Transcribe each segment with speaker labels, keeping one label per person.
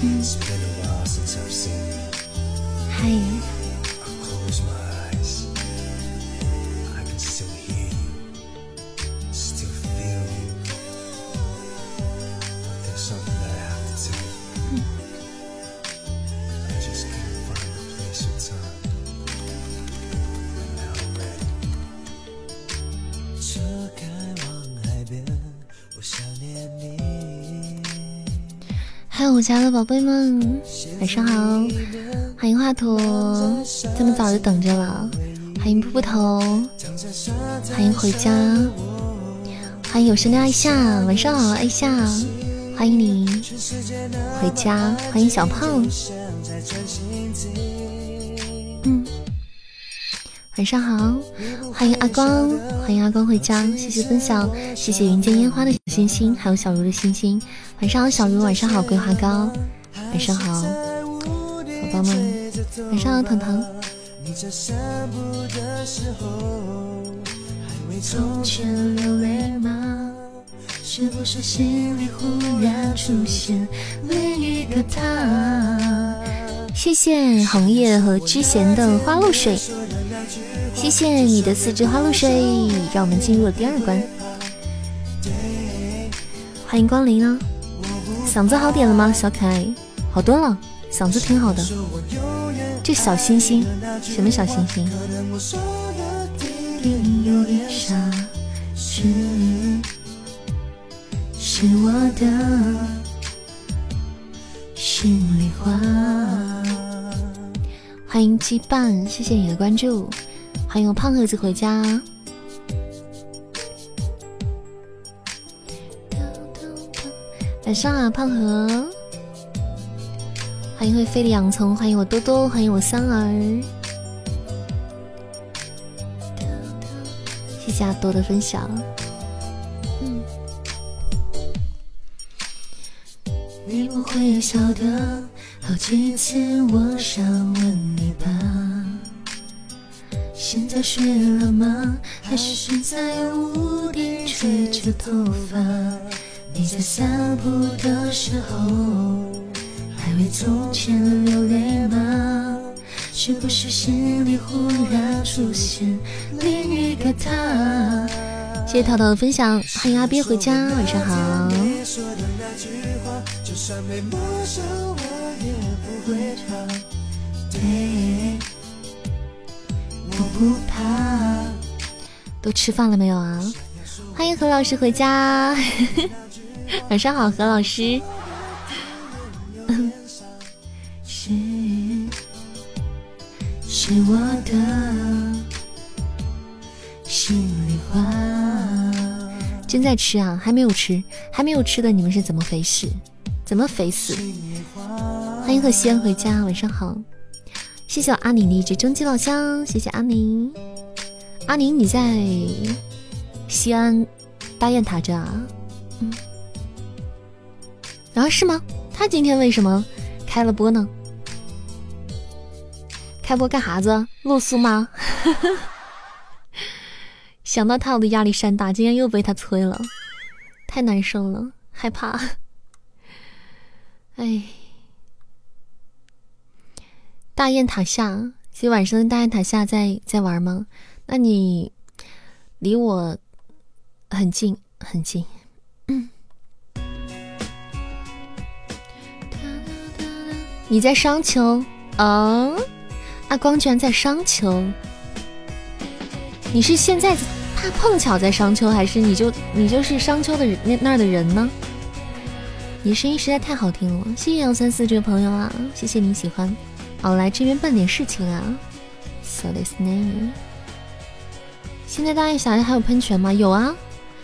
Speaker 1: It's been a while since I've seen you. Hi. 我家的宝贝们，晚上好！欢迎华佗，这么早就等着了。欢迎噗噗头，欢迎回家，欢迎有声的爱夏，晚上好，爱夏，欢迎你回家，欢迎小胖。嗯，晚上好，欢迎阿光，欢迎阿光回家，谢谢分享，谢谢云间烟花的星星，还有小茹的星星。晚上好，小茹，晚上好，桂花糕，晚上好，宝宝们，晚上好，腾腾。谢谢红叶和之贤的花露水，谢谢你的四支花露水，让我们进入了第二关。欢迎光临啊！嗓子好点了吗，小可爱？好多了，嗓子挺好的。这小星星，什么小星星？是我的心里话。欢迎羁绊，谢谢你的关注。欢迎我胖盒子回家。晚上啊，胖盒！欢迎会飞的洋葱，欢迎我多多，欢迎我三儿，谢谢阿多的分享。嗯。你不会晓得，好几次我想问你吧，现在睡了吗？还是在屋顶吹着头发？你在散步的时候，还为从前流泪吗？是不是心里忽然出现另一个他？谢谢涛涛的分享，欢迎阿鳖回家，晚上好。都吃饭了没有啊？欢迎何老师回家。晚上好，何老师。是是我的心里话。正在吃啊，还没有吃，还没有吃的你们是怎么肥事？怎么肥死？欢迎和西安回家，晚上好。谢谢我阿宁的一支终极老乡，谢谢阿宁。阿宁你在西安大雁塔这啊？嗯。啊，是吗？他今天为什么开了播呢？开播干哈子？露宿吗？想到他，我的压力山大。今天又被他催了，太难受了，害怕。哎，大雁塔下，今晚上大雁塔下在在玩吗？那你离我很近很近。你在商丘啊？阿光居然在商丘！你是现在他碰巧在商丘，还是你就你就是商丘的那那儿的人呢？你声音实在太好听了，谢谢幺三四这位朋友啊，谢谢你喜欢。哦来这边办点事情啊。So this name。现在大雁小还有喷泉吗？有啊，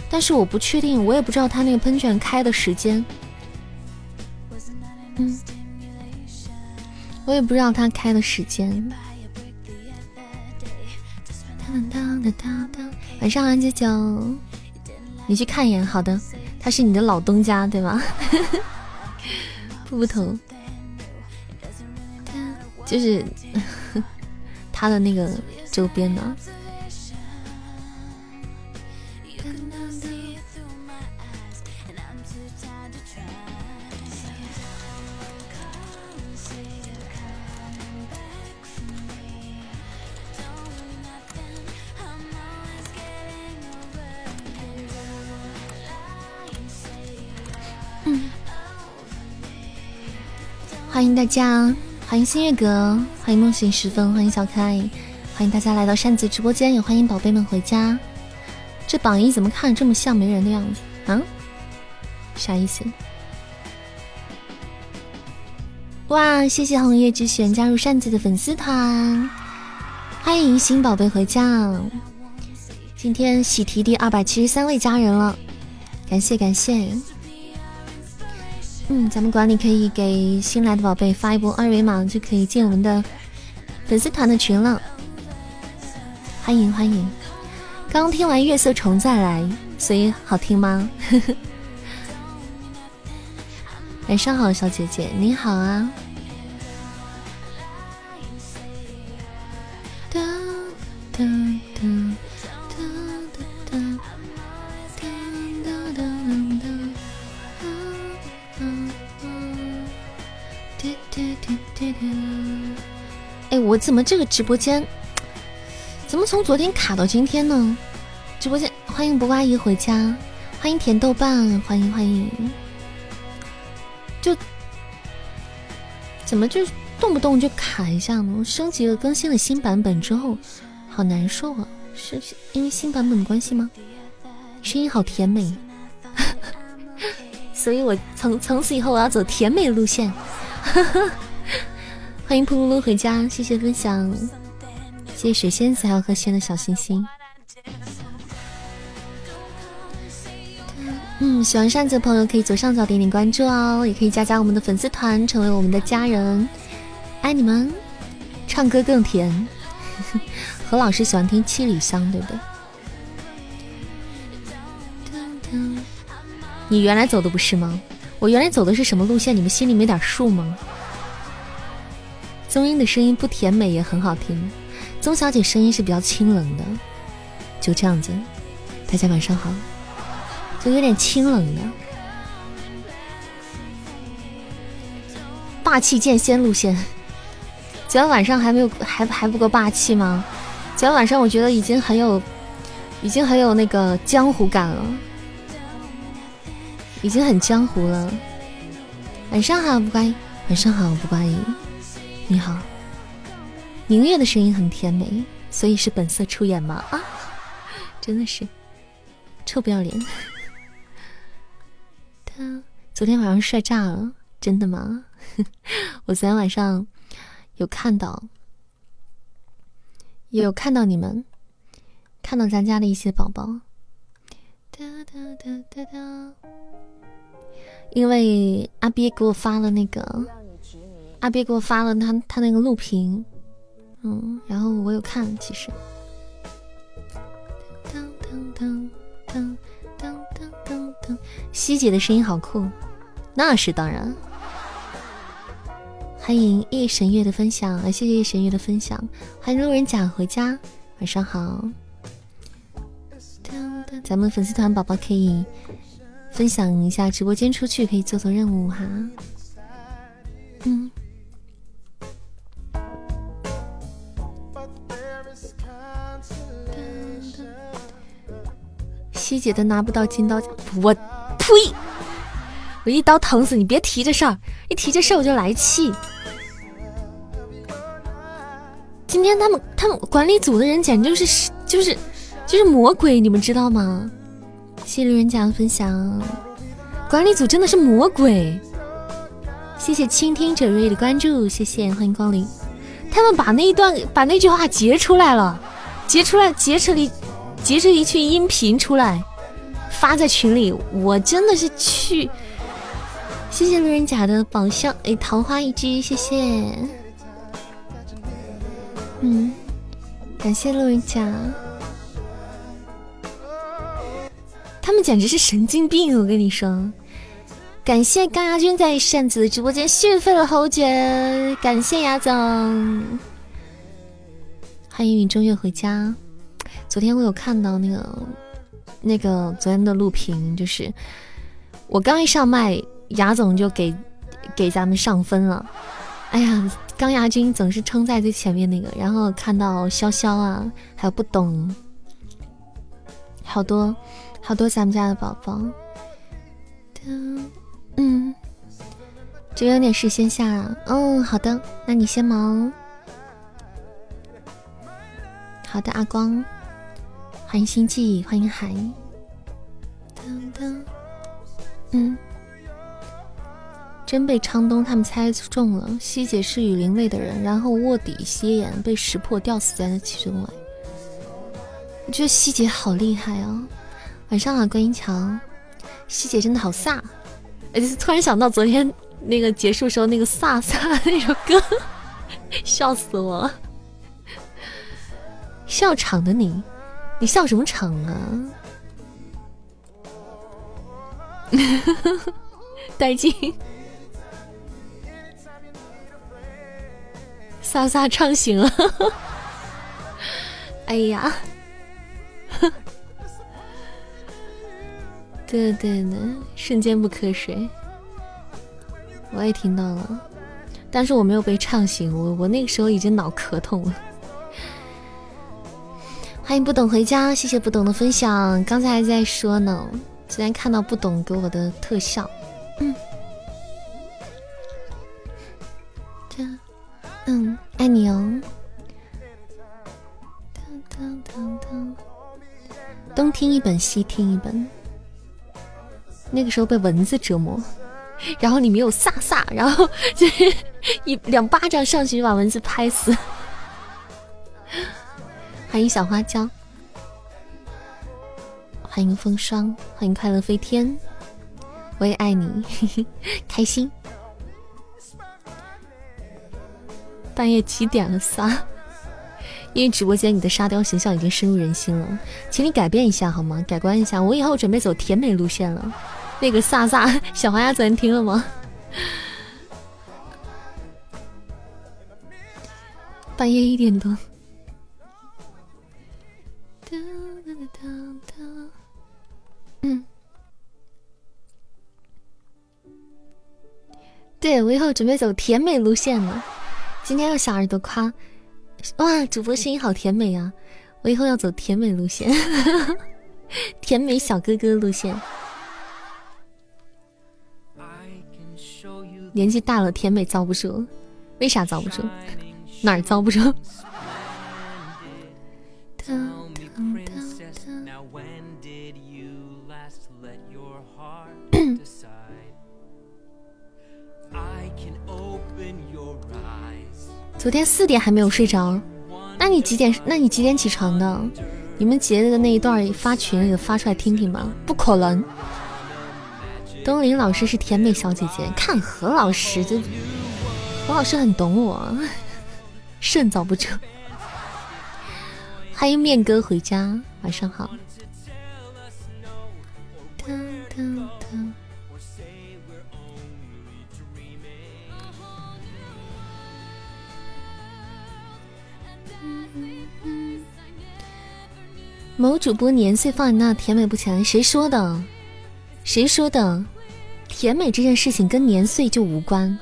Speaker 1: 但是我不确定，我也不知道他那个喷泉开的时间。嗯。我也不知道他开的时间。晚上好，九九，你去看一眼。好的，他是你的老东家，对吗？布布头，就是 他的那个周边呢。欢迎大家，欢迎新月阁，欢迎梦醒时分，欢迎小可爱，欢迎大家来到扇子直播间，也欢迎宝贝们回家。这榜一怎么看这么像没人的样子啊？啥意思？哇！谢谢红叶之璇加入扇子的粉丝团，欢迎新宝贝回家。今天喜提第二百七十三位家人了，感谢感谢。嗯，咱们管理可以给新来的宝贝发一波二维码，就可以进我们的粉丝团的群了。欢迎欢迎！刚听完《月色虫》再来，所以好听吗？晚上好，小姐姐，你好啊！哒哒哒哎，我怎么这个直播间怎么从昨天卡到今天呢？直播间欢迎不挂一回家，欢迎甜豆瓣，欢迎欢迎。就怎么就动不动就卡一下呢？我升级了更新了新版本之后，好难受啊！是因为新版本的关系吗？声音好甜美，所以我从从此以后我要走甜美路线。呵呵欢迎噗噜噜回家，谢谢分享，谢谢水仙子还有和仙的小心心。嗯，喜欢扇子的朋友可以左上角点点关注哦，也可以加加我们的粉丝团，成为我们的家人。爱你们，唱歌更甜。何老师喜欢听七里香，对不对？你原来走的不是吗？我原来走的是什么路线？你们心里没点数吗？宗英的声音不甜美也很好听，宗小姐声音是比较清冷的，就这样子。大家晚上好。就有点清冷的，霸气剑仙路线。昨天晚上还没有还还不够霸气吗？昨天晚上我觉得已经很有，已经很有那个江湖感了，已经很江湖了。晚上好，不乖。晚上好，不乖。你好。明月的声音很甜美，所以是本色出演吗？啊，真的是臭不要脸。他昨天晚上帅炸了，真的吗？我昨天晚上有看到，有看到你们，看到咱家的一些宝宝。哒哒哒哒哒。因为阿鳖给我发了那个，阿鳖给我发了他他那个录屏，嗯，然后我有看，其实。当当当当。西姐的声音好酷，那是当然。欢迎夜神月的分享，谢谢夜神月的分享。欢迎路人甲回家，晚上好。咱们粉丝团宝宝可以分享一下直播间出去，可以做做任务哈。嗯。七姐都拿不到金刀奖，我呸！我一刀疼死你！别提这事儿，一提这事儿我就来气。今天他们他们管理组的人简直就是就是就是魔鬼，你们知道吗？谢谢路人甲的分享，管理组真的是魔鬼。谢谢倾听者瑞的关注，谢谢欢迎光临。他们把那一段把那句话截出来了，截出来截成了。截着一句音频出来，发在群里，我真的是去。谢谢路人甲的宝箱，哎，桃花一只，谢谢。嗯，感谢路人甲。他们简直是神经病，我跟你说。感谢钢牙君在扇子的直播间续费了侯爵，感谢牙总。欢迎云中月回家。昨天我有看到那个那个昨天的录屏，就是我刚一上麦，牙总就给给咱们上分了。哎呀，钢牙君总是冲在最前面那个，然后看到潇潇啊，还有不懂，好多好多咱们家的宝宝。嗯，这边有点事先下了。嗯，好的，那你先忙。好的，阿光，欢迎星际，欢迎海。嗯，真被昌东他们猜中了。希姐是雨林卫的人，然后卧底歇眼被识破，吊死在了其中来。我觉得希姐好厉害啊！晚上好，观音桥，希姐真的好飒。哎，突然想到昨天那个结束时候那个飒飒那首歌，笑死我了。笑场的你，你笑什么场啊？带劲！飒飒唱醒了。哎呀！对对对，瞬间不瞌睡。我也听到了，但是我没有被唱醒，我我那个时候已经脑壳痛了。欢迎不懂回家，谢谢不懂的分享。刚才还在说呢，昨天看到不懂给我的特效。嗯，嗯，爱你哦。东听一本，西听一本。那个时候被蚊子折磨，然后里面有飒飒，然后就是一两巴掌上去就把蚊子拍死。欢迎小花椒，欢迎风霜，欢迎快乐飞天，我也爱你，开心。半夜几点了？撒。因为直播间你的沙雕形象已经深入人心了，请你改变一下好吗？改观一下，我以后准备走甜美路线了。那个飒飒 小花鸭昨天听了吗？半夜一点多。对我以后准备走甜美路线了。今天又小耳朵夸。哇，主播声音好甜美啊！我以后要走甜美路线，甜美小哥哥路线。年纪大了，甜美遭不住，为啥遭不住？哪儿遭不住？昨天四点还没有睡着，那你几点？那你几点起床的？你们截的那一段发群里发出来听听吧。不可能，东林老师是甜美小姐姐，看何老师，这何老师很懂我，肾早不住。欢迎面哥回家，晚上好。某主播年岁放你那甜美不起来，谁说的？谁说的？甜美这件事情跟年岁就无关。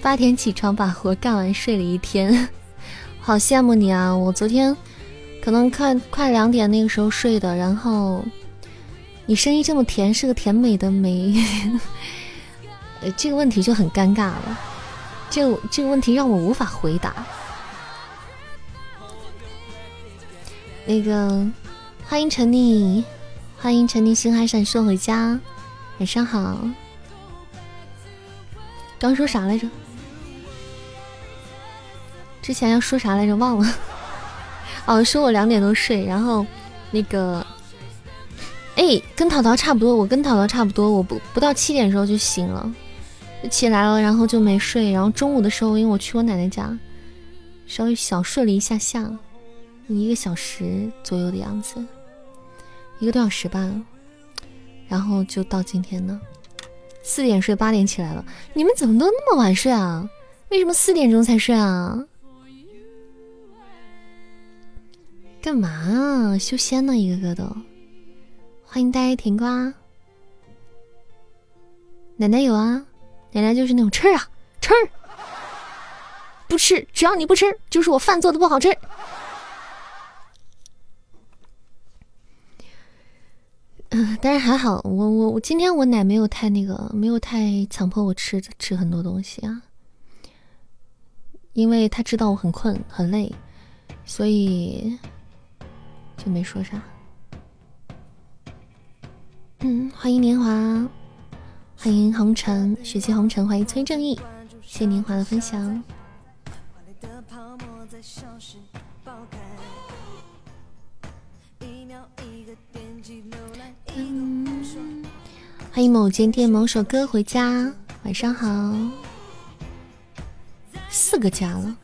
Speaker 1: 八点起床把活干完，睡了一天，好羡慕你啊！我昨天可能快快两点那个时候睡的，然后你声音这么甜，是个甜美的美，这个问题就很尴尬了。这这个问题让我无法回答。那个，欢迎陈妮，欢迎陈妮星海闪烁回家，晚上好。刚说啥来着？之前要说啥来着？忘了。哦，说我两点多睡，然后那个，哎，跟淘淘差不多，我跟淘淘差不多，我不不到七点的时候就醒了。起来了，然后就没睡，然后中午的时候，因为我去我奶奶家，稍微小睡了一下下，一个小时左右的样子，一个多小时吧，然后就到今天呢，四点睡，八点起来了。你们怎么都那么晚睡啊？为什么四点钟才睡啊？干嘛啊？修仙呢，一个个都。欢迎呆甜瓜，奶奶有啊。奶奶就是那种吃啊吃，不吃，只要你不吃，就是我饭做的不好吃。嗯，但是还好，我我我今天我奶没有太那个，没有太强迫我吃吃很多东西啊，因为他知道我很困很累，所以就没说啥。嗯，欢迎年华，欢迎红尘，雪气红尘，欢迎崔正义，谢谢年华的分享。欢迎某间店某首歌回家，晚上好。四个家了，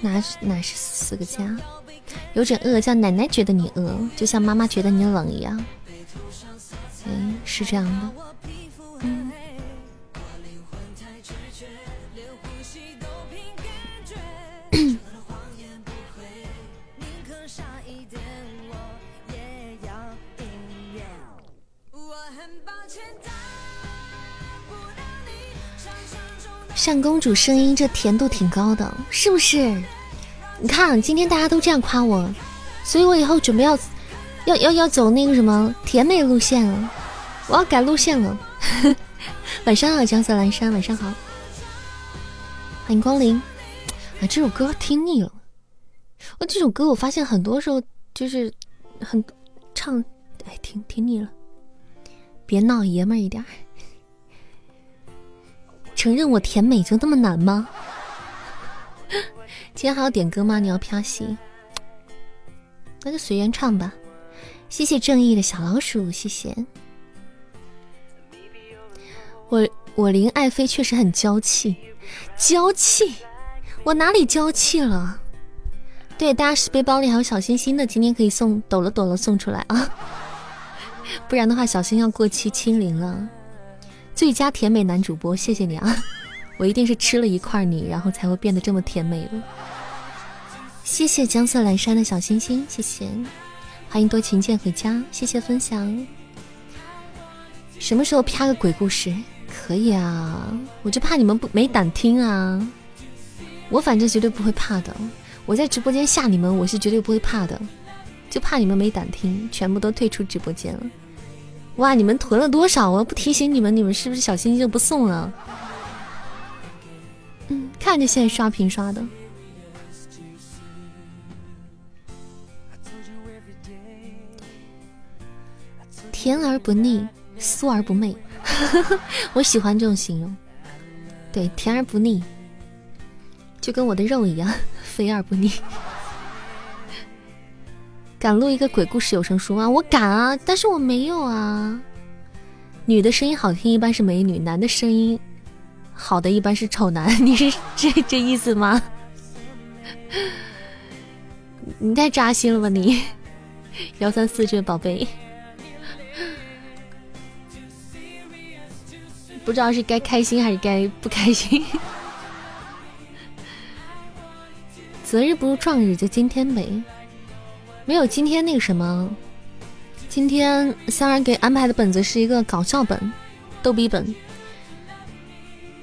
Speaker 1: 哪哪是四个家？有点饿，叫奶奶觉得你饿，就像妈妈觉得你冷一样。哎，是这样的。单公主声音这甜度挺高的，是不是？你看今天大家都这样夸我，所以我以后准备要要要要走那个什么甜美路线了，我要改路线了。晚上好，江色阑珊，晚上好，欢迎光临。啊，这首歌听腻了。我这首歌我发现很多时候就是很唱，哎，听听腻了。别闹，爷们儿一点。承认我甜美就那么难吗？今天还要点歌吗？你要飘戏，那就随缘唱吧。谢谢正义的小老鼠，谢谢。我我林爱妃确实很娇气，娇气，我哪里娇气了？对，大家是背包里还有小心心的，今天可以送抖了抖了送出来啊，不然的话小心要过期清零了。最佳甜美男主播，谢谢你啊！我一定是吃了一块你，然后才会变得这么甜美的。谢谢江色阑珊的小星星，谢谢，欢迎多情剑回家，谢谢分享。什么时候啪个鬼故事？可以啊，我就怕你们不没胆听啊。我反正绝对不会怕的，我在直播间吓你们，我是绝对不会怕的，就怕你们没胆听，全部都退出直播间了。哇！你们囤了多少？我不提醒你们，你们是不是小心心就不送了？嗯，看着现在刷屏刷的，甜而不腻，酥而不媚，我喜欢这种形容。对，甜而不腻，就跟我的肉一样，肥而不腻。敢录一个鬼故事有声书吗？我敢啊，但是我没有啊。女的声音好听一般是美女，男的声音好的一般是丑男。你是这这意思吗？你太扎心了吧你！幺三四这位宝贝，不知道是该开心还是该不开心。择日不如撞日，就今天呗。没有今天那个什么，今天三儿给安排的本子是一个搞笑本，逗逼本。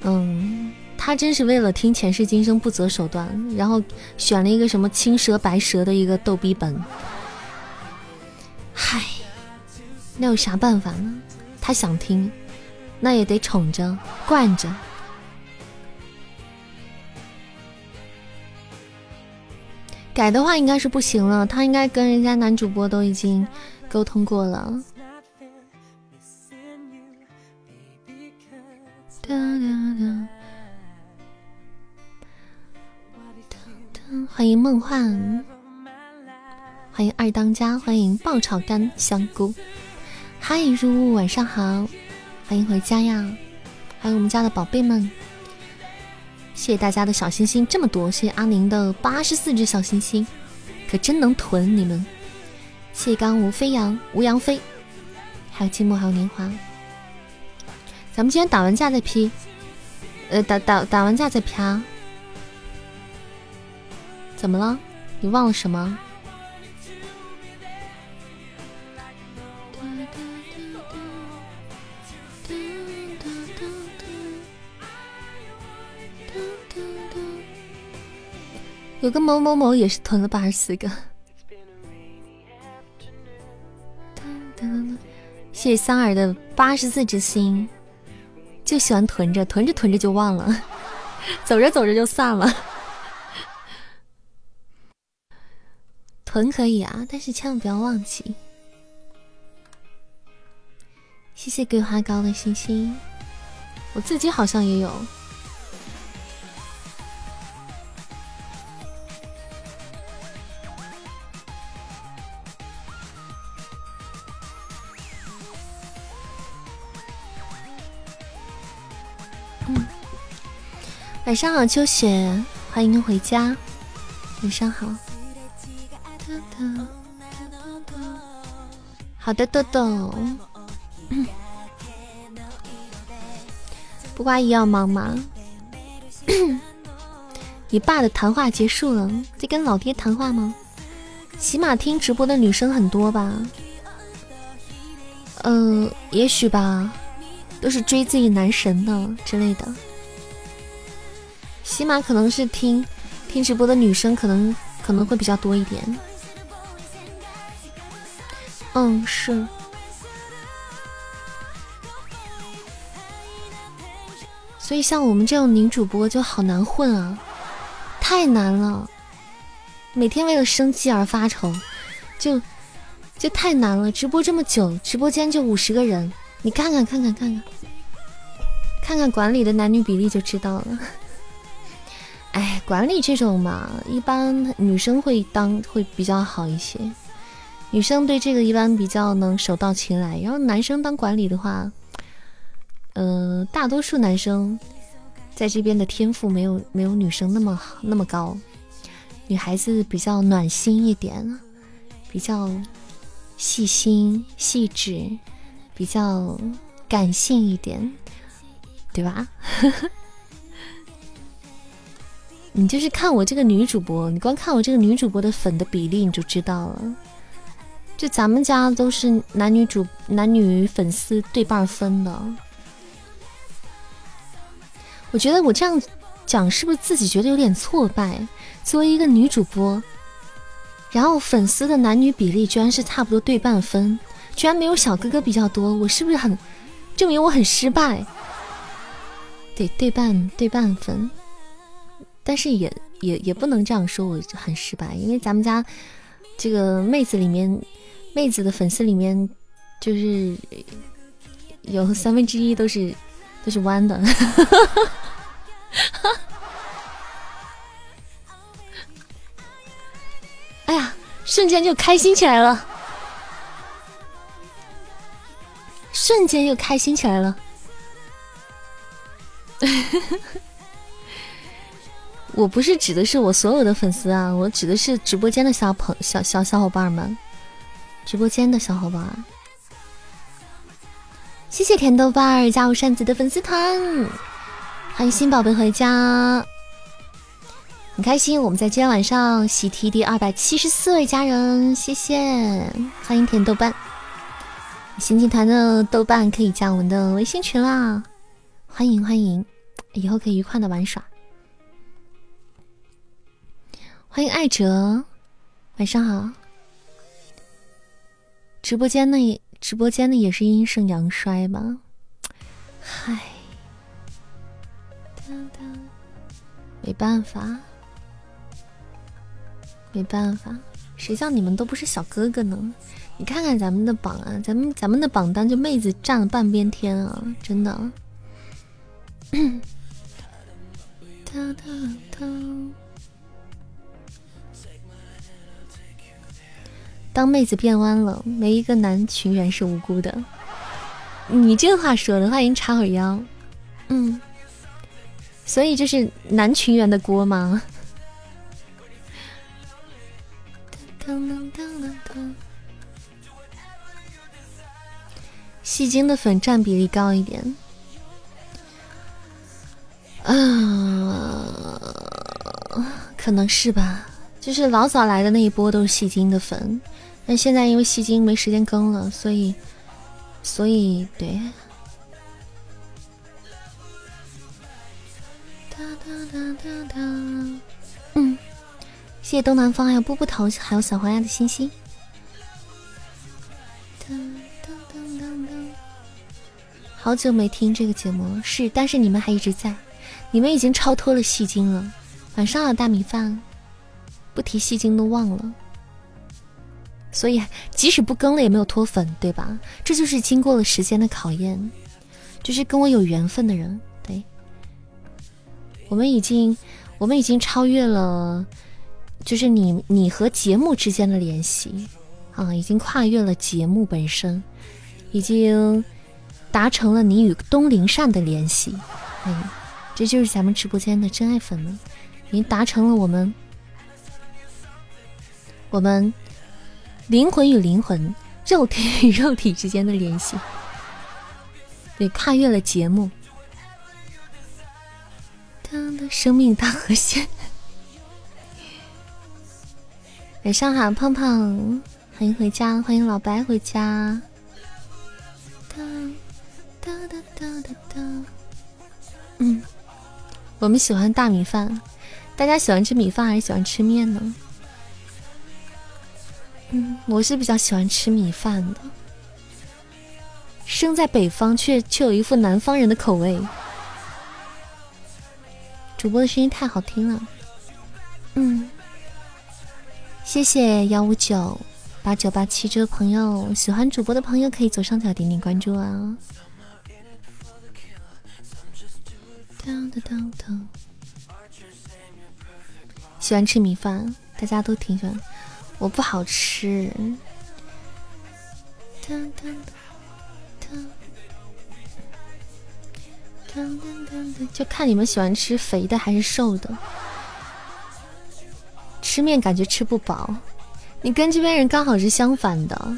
Speaker 1: 嗯，他真是为了听前世今生不择手段，然后选了一个什么青蛇白蛇的一个逗逼本。嗨，那有啥办法呢？他想听，那也得宠着惯着。改的话应该是不行了，他应该跟人家男主播都已经沟通过了。欢迎梦幻，欢迎二当家，欢迎爆炒干香菇。嗨，入雾，晚上好，欢迎回家呀！欢迎我们家的宝贝们。谢谢大家的小心心这么多，谢谢阿宁的八十四只小心心，可真能囤你们。谢谢刚吴飞扬、吴阳飞，还有寂寞，还有年华。咱们今天打完架再批，呃，打打打完架再批啊？怎么了？你忘了什么？有个某某某也是囤了八十四个。谢谢三儿的八十四之心，就喜欢囤着，囤着囤着就忘了，走着走着就散了。囤可以啊，但是千万不要忘记。谢谢桂花糕的星星，我自己好像也有。晚上好，秋雪，欢迎回家。晚上好。好的，豆豆。不瓜姨要忙吗？你爸的谈话结束了，在跟老爹谈话吗？起码听直播的女生很多吧？嗯，也许吧，都是追自己男神的之类的。起码可能是听听直播的女生，可能可能会比较多一点。嗯，是。所以像我们这种女主播就好难混啊，太难了。每天为了生计而发愁，就就太难了。直播这么久，直播间就五十个人，你看看看看看看，看看管理的男女比例就知道了。哎，管理这种嘛，一般女生会当会比较好一些。女生对这个一般比较能手到擒来，然后男生当管理的话，呃，大多数男生在这边的天赋没有没有女生那么好那么高，女孩子比较暖心一点，比较细心细致，比较感性一点，对吧？呵呵你就是看我这个女主播，你光看我这个女主播的粉的比例，你就知道了。就咱们家都是男女主男女粉丝对半分的，我觉得我这样讲是不是自己觉得有点挫败？作为一个女主播，然后粉丝的男女比例居然是差不多对半分，居然没有小哥哥比较多，我是不是很证明我很失败？对，对半对半分，但是也也也不能这样说我很失败，因为咱们家这个妹子里面。妹子的粉丝里面，就是有三分之一都是都是弯的，哎呀，瞬间就开心起来了，瞬间又开心起来了。我不是指的是我所有的粉丝啊，我指的是直播间的小朋小小小伙伴们。直播间的小伙伴，谢谢甜豆瓣儿加入扇子的粉丝团，欢迎新宝贝回家，很开心我们在今天晚上喜提第二百七十四位家人，谢谢，欢迎甜豆瓣，新进团的豆瓣可以加我们的微信群啦，欢迎欢迎，以后可以愉快的玩耍，欢迎艾哲，晚上好。直播间的直播间的也是阴盛阳衰吧？嗨，没办法，没办法，谁叫你们都不是小哥哥呢？你看看咱们的榜啊，咱们咱们的榜单就妹子占了半边天啊，真的。当妹子变弯了，没一个男群员是无辜的。你这话说的，欢迎叉会腰。嗯，所以就是男群员的锅吗？戏精的粉占比例高一点。啊，可能是吧。就是老早来的那一波都是戏精的粉。但现在因为戏精没时间更了，所以，所以对。嗯，谢谢东南方，还有步步头，还有小黄鸭的星星。好久没听这个节目了，是，但是你们还一直在，你们已经超脱了戏精了。晚上好，大米饭，不提戏精都忘了。所以即使不更了也没有脱粉，对吧？这就是经过了时间的考验，就是跟我有缘分的人。对，我们已经，我们已经超越了，就是你你和节目之间的联系啊，已经跨越了节目本身，已经达成了你与东林善的联系。嗯，这就是咱们直播间的真爱粉们，已经达成了我们，我们。灵魂与灵魂，肉体与肉体之间的联系，对，跨越了节目。生命大和弦。晚上好，胖胖，欢迎回家，欢迎老白回家。哒哒哒哒哒哒。嗯，我们喜欢大米饭，大家喜欢吃米饭还是喜欢吃面呢？嗯，我是比较喜欢吃米饭的。生在北方，却却有一副南方人的口味。主播的声音太好听了，嗯，谢谢幺五九八九八七这位朋友，喜欢主播的朋友可以左上角点点关注啊。当当当当，喜欢吃米饭，大家都挺喜欢。我不好吃，就看你们喜欢吃肥的还是瘦的。吃面感觉吃不饱，你跟这边人刚好是相反的，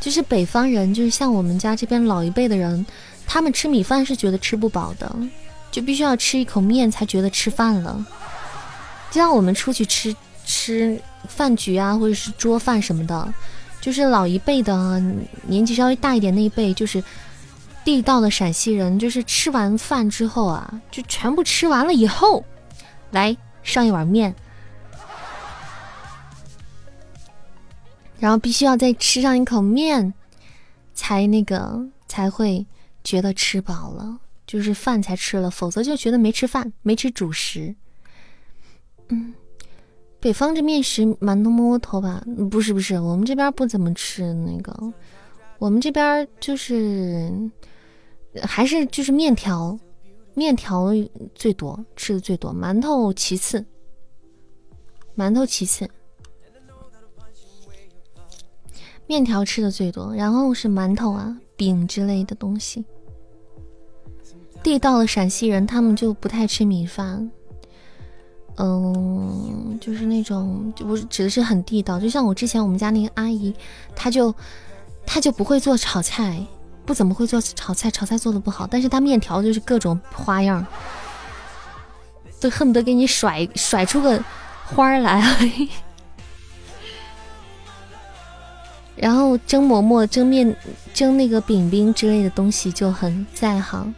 Speaker 1: 就是北方人，就是像我们家这边老一辈的人，他们吃米饭是觉得吃不饱的，就必须要吃一口面才觉得吃饭了。就像我们出去吃吃。饭局啊，或者是桌饭什么的，就是老一辈的，年纪稍微大一点那一辈，就是地道的陕西人，就是吃完饭之后啊，就全部吃完了以后，来上一碗面，然后必须要再吃上一口面，才那个才会觉得吃饱了，就是饭才吃了，否则就觉得没吃饭，没吃主食，嗯。北方这面食馒头窝窝头吧？不是不是，我们这边不怎么吃那个，我们这边就是还是就是面条，面条最多吃的最多，馒头其次，馒头其次，面条吃的最多，然后是馒头啊饼之类的东西。地道的陕西人他们就不太吃米饭。嗯，就是那种，就不是指的是很地道。就像我之前我们家那个阿姨，她就她就不会做炒菜，不怎么会做炒菜，炒菜做的不好。但是她面条就是各种花样，都恨不得给你甩甩出个花儿来。然后蒸馍馍、蒸面、蒸那个饼饼之类的东西就很在行。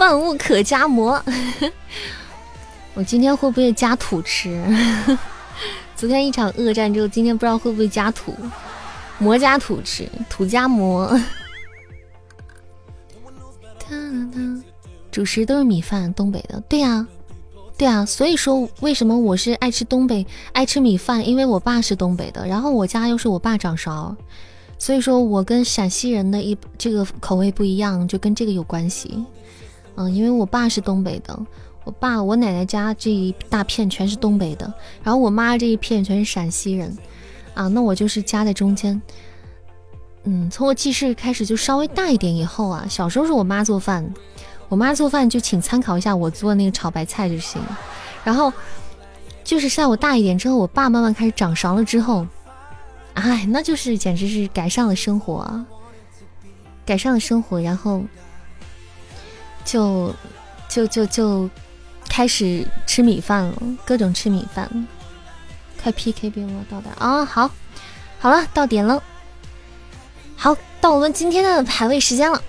Speaker 1: 万物可加馍，我今天会不会加土吃？昨天一场恶战之后，今天不知道会不会加土，馍加土吃，土加馍。主食都是米饭，东北的，对呀，对啊，所以说为什么我是爱吃东北，爱吃米饭？因为我爸是东北的，然后我家又是我爸掌勺，所以说我跟陕西人的一这个口味不一样，就跟这个有关系。嗯，因为我爸是东北的，我爸我奶奶家这一大片全是东北的，然后我妈这一片全是陕西人，啊，那我就是夹在中间。嗯，从我记事开始就稍微大一点以后啊，小时候是我妈做饭，我妈做饭就请参考一下我做那个炒白菜就行。然后就是在我大一点之后，我爸慢慢开始掌勺了之后，哎，那就是简直是改善了生活，啊，改善了生活，然后。就就就就开始吃米饭了，各种吃米饭。快 PK 给我到点啊！好，好了，到点了。好，到我们今天的排位时间了。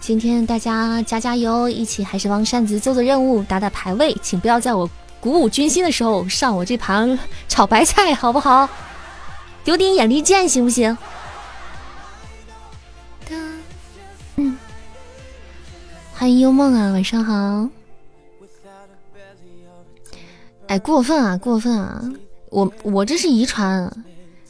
Speaker 1: 今天大家加加油，一起还是帮扇子做做任务，打打排位，请不要在我鼓舞军心的时候上我这盘炒白菜，好不好？有点眼力见行不行？欢迎幽梦啊，晚上好。哎，过分啊，过分啊！我我这是遗传。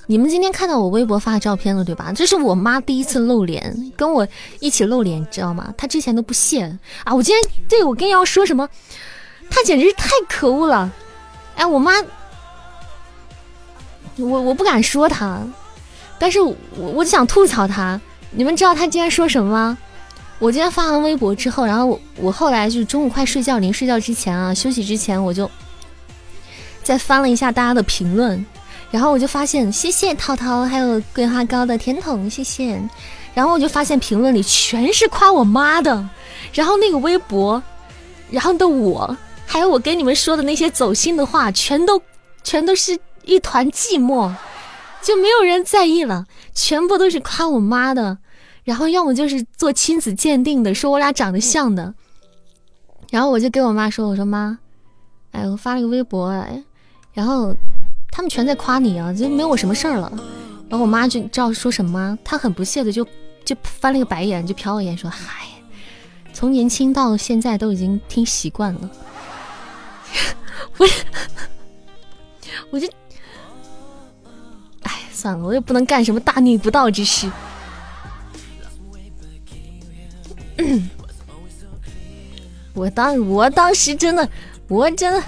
Speaker 1: 你们今天看到我微博发的照片了对吧？这是我妈第一次露脸，跟我一起露脸，你知道吗？她之前都不屑啊！我今天对我跟要说什么？她简直是太可恶了！哎，我妈，我我不敢说她，但是我我就想吐槽她。你们知道她今天说什么吗？我今天发完微博之后，然后我我后来就中午快睡觉，临睡觉之前啊，休息之前，我就再翻了一下大家的评论。然后我就发现，谢谢涛涛，还有桂花糕的甜筒，谢谢。然后我就发现评论里全是夸我妈的，然后那个微博，然后的我，还有我跟你们说的那些走心的话，全都全都是一团寂寞，就没有人在意了，全部都是夸我妈的，然后要么就是做亲子鉴定的，说我俩长得像的。然后我就给我妈说，我说妈，哎，我发了个微博，哎，然后。他们全在夸你啊，就没我什么事儿了。然后我妈就知道说什么，她很不屑的就就翻了个白眼，就瞟我一眼说：“嗨，从年轻到现在都已经听习惯了。”我我就哎算了，我又不能干什么大逆不道之事。我当我当时真的，我真的。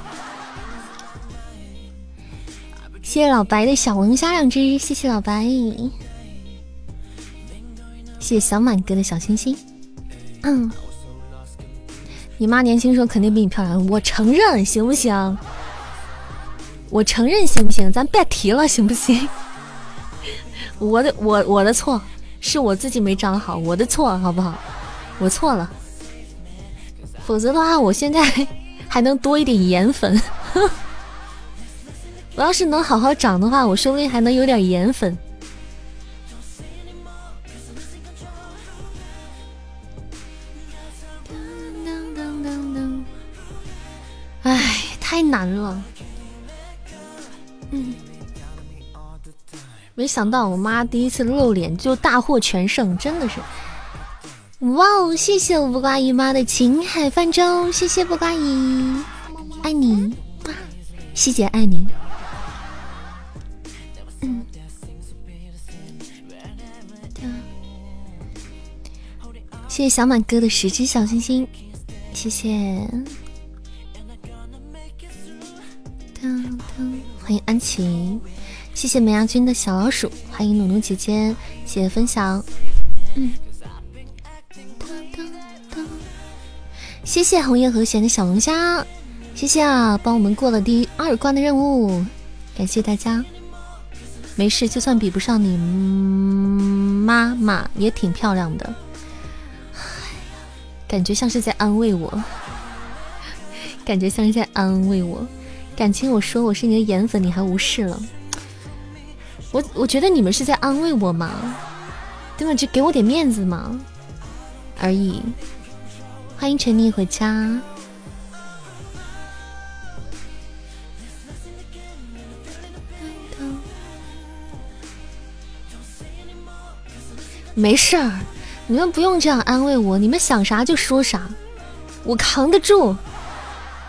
Speaker 1: 谢谢老白的小龙虾两只，谢谢老白，谢谢小满哥的小心心。嗯，你妈年轻时候肯定比你漂亮，我承认，行不行？我承认，行不行？咱别提了，行不行？我的我我的错，是我自己没长好，我的错，好不好？我错了，否则的话，我现在 还能多一点颜粉。我要是能好好长的话，我说不定还能有点颜粉。哎，太难了。嗯，没想到我妈第一次露脸就大获全胜，真的是。哇哦，谢谢我不瓜姨妈的情海泛舟，谢谢不瓜姨，爱你，希姐爱你。谢谢小满哥的十只小星星，谢谢。欢迎安琪，谢谢梅亚君的小老鼠，欢迎努努姐姐，谢谢分享。嗯，谢谢红叶和弦的小龙虾，谢谢啊，帮我们过了第二关的任务，感谢大家。没事，就算比不上你妈妈，也挺漂亮的。感觉像是在安慰我，感觉像是在安慰我。感情我说我是你的颜粉，你还无视了。我我觉得你们是在安慰我嘛，对吧？就给我点面子嘛，而已。欢迎沉溺回家。没事儿。你们不用这样安慰我，你们想啥就说啥，我扛得住。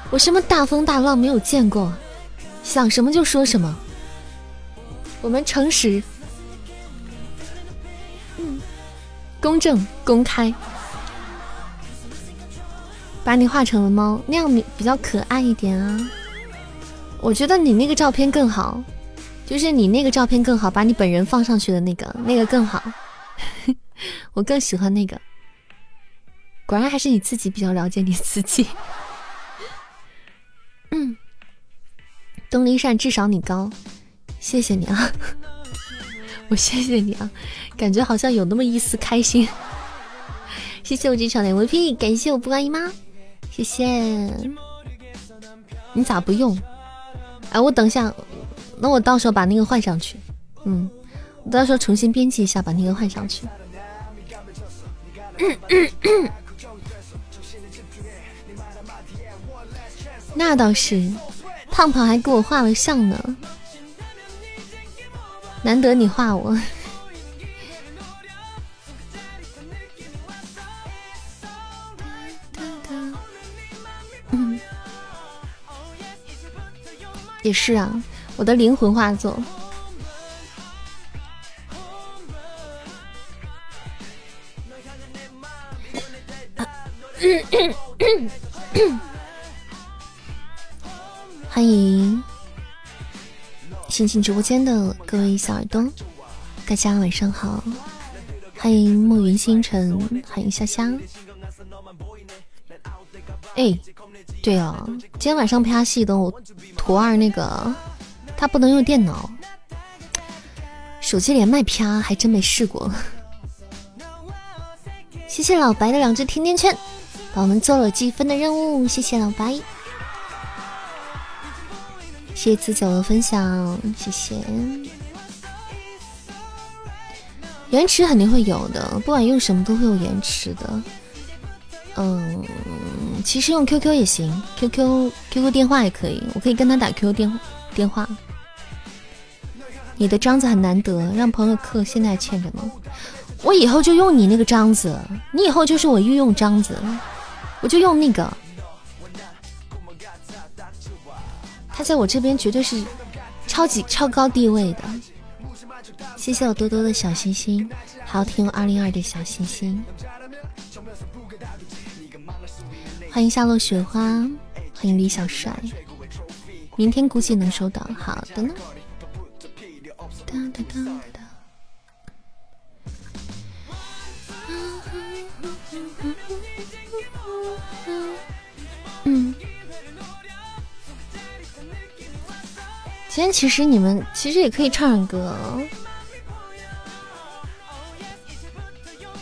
Speaker 1: 我什么大风大浪没有见过，想什么就说什么。我们诚实，嗯，公正公开。把你画成了猫，那样比较可爱一点啊。我觉得你那个照片更好，就是你那个照片更好，把你本人放上去的那个，那个更好。我更喜欢那个，果然还是你自己比较了解你自己。嗯，东林善至少你高，谢谢你啊，我谢谢你啊，感觉好像有那么一丝开心。谢谢我这场的 MVP，感谢我不关姨妈，谢谢。你咋不用？哎，我等一下，那我到时候把那个换上去。嗯，我到时候重新编辑一下，把那个换上去。那倒是，胖胖还给我画了像呢，难得你画我。也是啊，我的灵魂画作。欢迎新进直播间的各位小耳朵，大家晚上好！欢迎暮云星辰，欢迎潇湘。哎，对啊，今天晚上拍戏的我图二那个，他不能用电脑，手机连麦啪还真没试过。谢谢老白的两只甜甜圈。帮我们做了积分的任务，谢谢老白，谢谢子九的分享，谢谢。延迟肯定会有的，不管用什么都会有延迟的。嗯，其实用 QQ 也行，QQ QQ 电话也可以，我可以跟他打 QQ 电电话。你的章子很难得，让朋友刻，现在还欠着呢。我以后就用你那个章子，你以后就是我御用章子。我就用那个，他在我这边绝对是超级超高地位的。谢谢我多多的小心心，还要听二零二的小心心。欢迎夏落雪花，欢迎李小帅，明天估计能收到。好的呢。嗯，今天其实你们其实也可以唱唱歌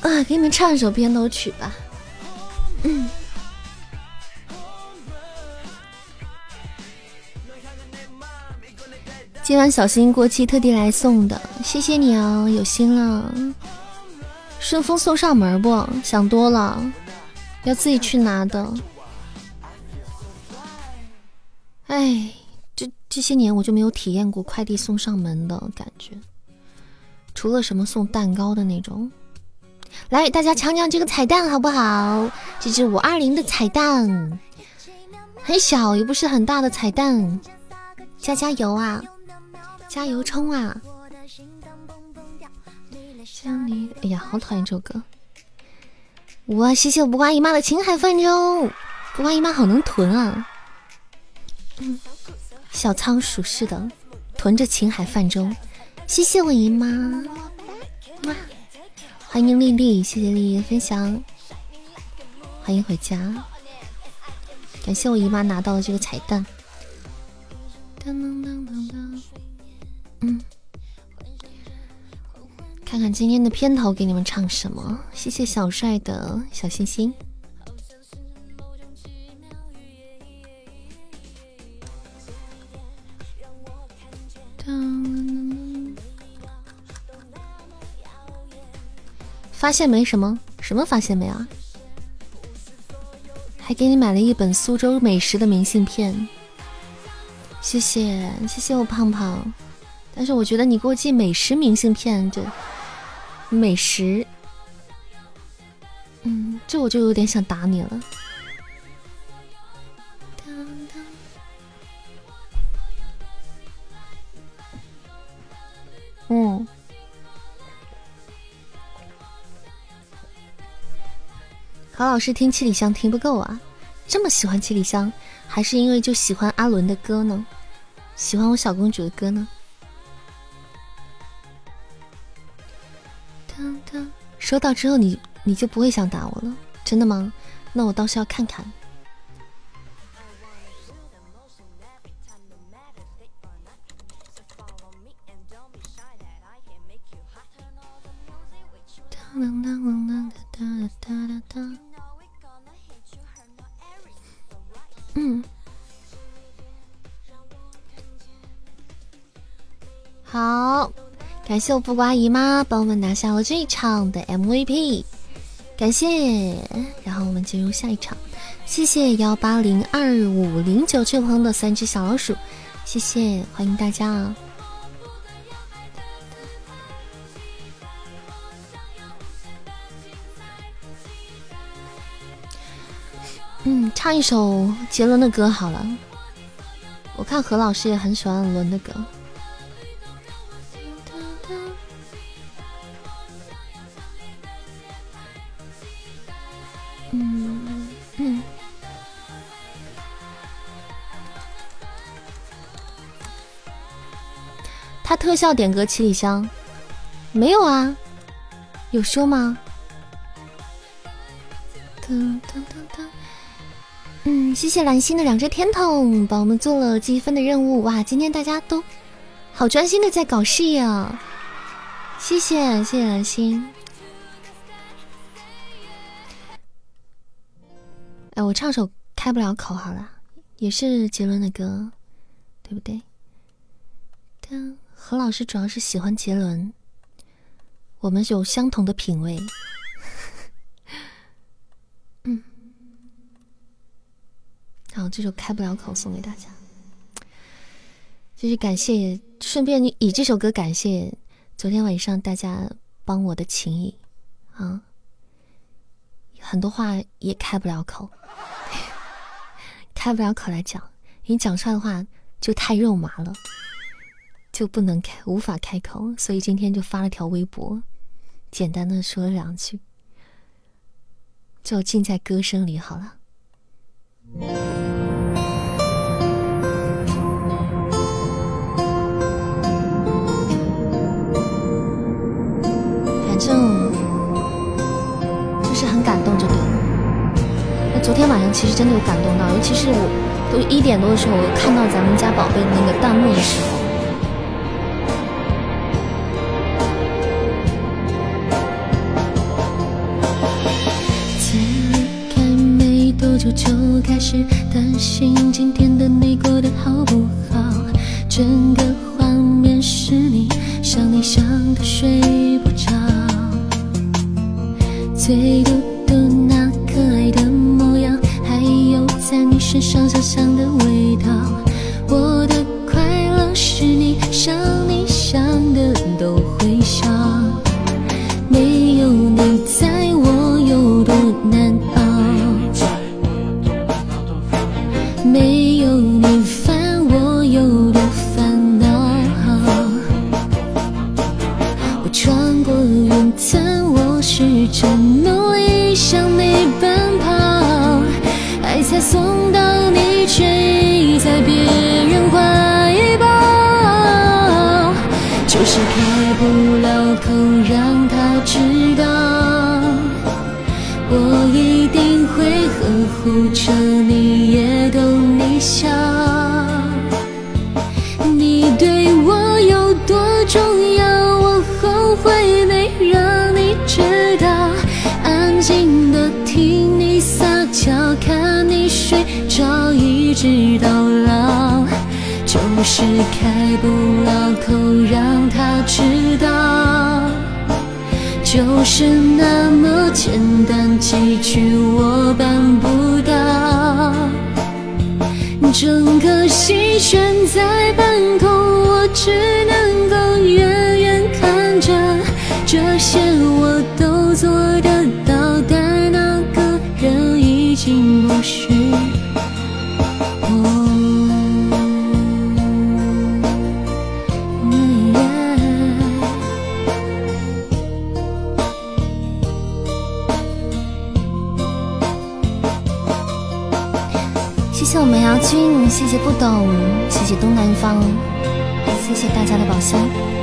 Speaker 1: 啊，给你们唱一首片头曲吧。嗯，今晚小新过期特地来送的，谢谢你啊，有心了。顺丰送上门不？想多了，要自己去拿的。哎，这这些年我就没有体验过快递送上门的感觉，除了什么送蛋糕的那种。来，大家抢抢这个彩蛋好不好？这是五二零的彩蛋，很小又不是很大的彩蛋，加加油啊，加油冲啊！哎呀，好讨厌这首歌！哇，谢谢我不瓜姨妈的青海泛舟，不瓜姨妈好能囤啊！小仓鼠是的，囤着青海泛舟。谢谢我姨妈，哇！欢迎丽丽，谢谢丽丽的分享，欢迎回家。感谢我姨妈拿到了这个彩蛋。当当当当当，嗯。看看今天的片头给你们唱什么？谢谢小帅的小心心。发现没什么？什么发现没啊？还给你买了一本苏州美食的明信片。谢谢谢谢我胖胖，但是我觉得你给我寄美食明信片就。美食，嗯，这我就有点想打你了。嗯，何老师听七里香听不够啊？这么喜欢七里香，还是因为就喜欢阿伦的歌呢？喜欢我小公主的歌呢？收到之后，你你就不会想打我了，真的吗？那我倒是要看看。嗯，好。感谢我不瓜姨妈帮我们拿下了这一场的 MVP，感谢，然后我们进入下一场。谢谢幺八零二五零九这位朋友的三只小老鼠，谢谢，欢迎大家啊！嗯，唱一首杰伦的歌好了。我看何老师也很喜欢伦的歌。他特效点歌七里香，没有啊？有说吗？噔噔噔噔。嗯，谢谢蓝心的两只天筒，帮我们做了积分的任务。哇，今天大家都好专心的在搞事业啊！谢谢谢谢蓝心。哎，我唱首开不了口好了，也是杰伦的歌，对不对？但何老师主要是喜欢杰伦，我们有相同的品味。嗯，好，这首开不了口送给大家，就是感谢，顺便以这首歌感谢昨天晚上大家帮我的情谊啊，很多话也开不了口。开不了口来讲，你讲出来的话就太肉麻了，就不能开，无法开口，所以今天就发了条微博，简单的说了两句，就尽在歌声里好了。感动，就对了。昨天晚上其实真的有感动到，尤其是我都一点多的时候，我看到咱们家宝贝那个弹幕的时候。才离开没多久就开始担心今天的你过得好不好，整个画面是你，想你想的睡不着，最孤身上香香的味道，我的快乐是你想你想的都会笑，没有你在我有多难熬，没有你烦我有多烦恼，我穿过云层，我试着努力向你奔跑。爱才送睡，在别人怀抱。就是开不了口让他知道，我一定会呵护着直到老，就是开不了口让他知道，就是那么简单几句我办不到，整个心悬在半空，我只能够远远看着，这些我都做得到，但那个人已经不君。谢谢不懂，谢谢东南方，谢谢大家的宝箱。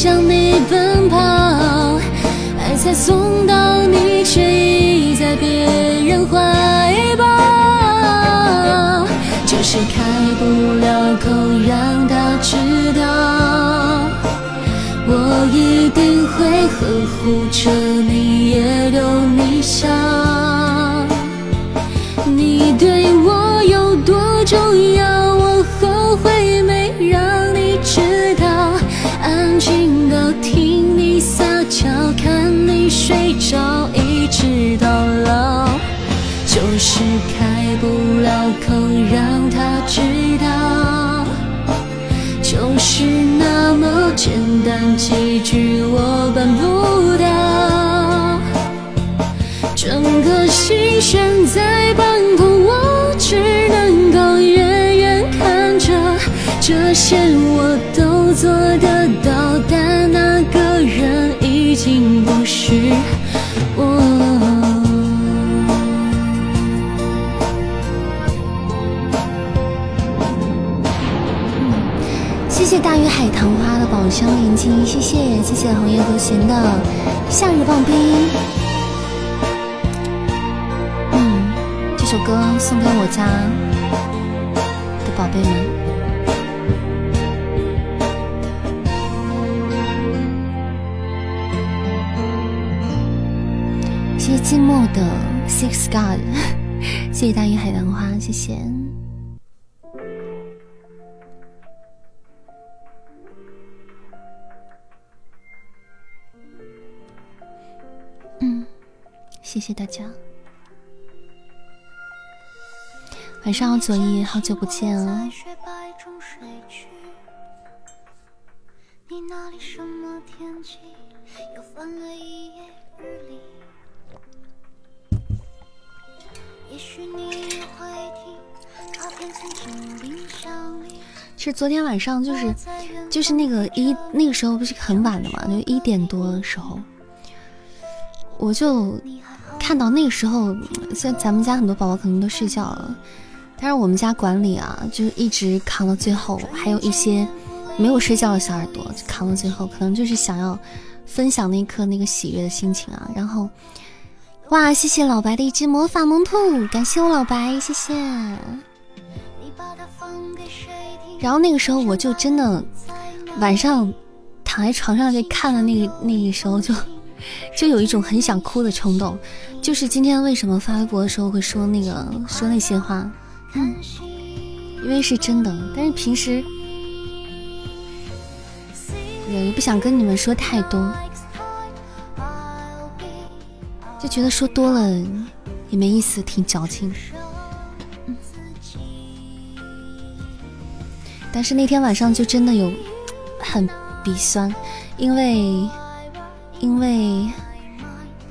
Speaker 1: 向你奔跑，爱才送到你，却已在别人怀抱。就是开不了口让他知道，我一定会呵护着，睡着，一直到老，就是开不了口让他知道，就是那么简单几句我办不到，整个心悬在半空，我只能够远远看着，这些我都做得到，但那人已经不是我。谢谢大鱼海棠花的宝箱连击，谢谢谢谢红叶和弦的夏日棒冰。嗯，这首歌送给我家的宝贝们。的 Six God，谢谢大鱼海棠花，谢谢。嗯，谢谢大家。晚上好，左一，好久不见啊！你那里什么天气？又翻了一页其实昨天晚上就是就是那个一那个时候不是很晚的嘛，就一点多的时候，我就看到那个时候，虽然咱们家很多宝宝可能都睡觉了，但是我们家管理啊，就是一直扛到最后，还有一些没有睡觉的小耳朵扛到最后，可能就是想要分享那一刻那个喜悦的心情啊。然后，哇，谢谢老白的一只魔法萌兔，感谢我老白，谢谢。然后那个时候我就真的晚上躺在床上就看了那个那个时候就就有一种很想哭的冲动，就是今天为什么发微博的时候会说那个说那些话，嗯，因为是真的，但是平时也不想跟你们说太多，就觉得说多了也没意思，挺矫情。但是那天晚上就真的有很鼻酸，因为因为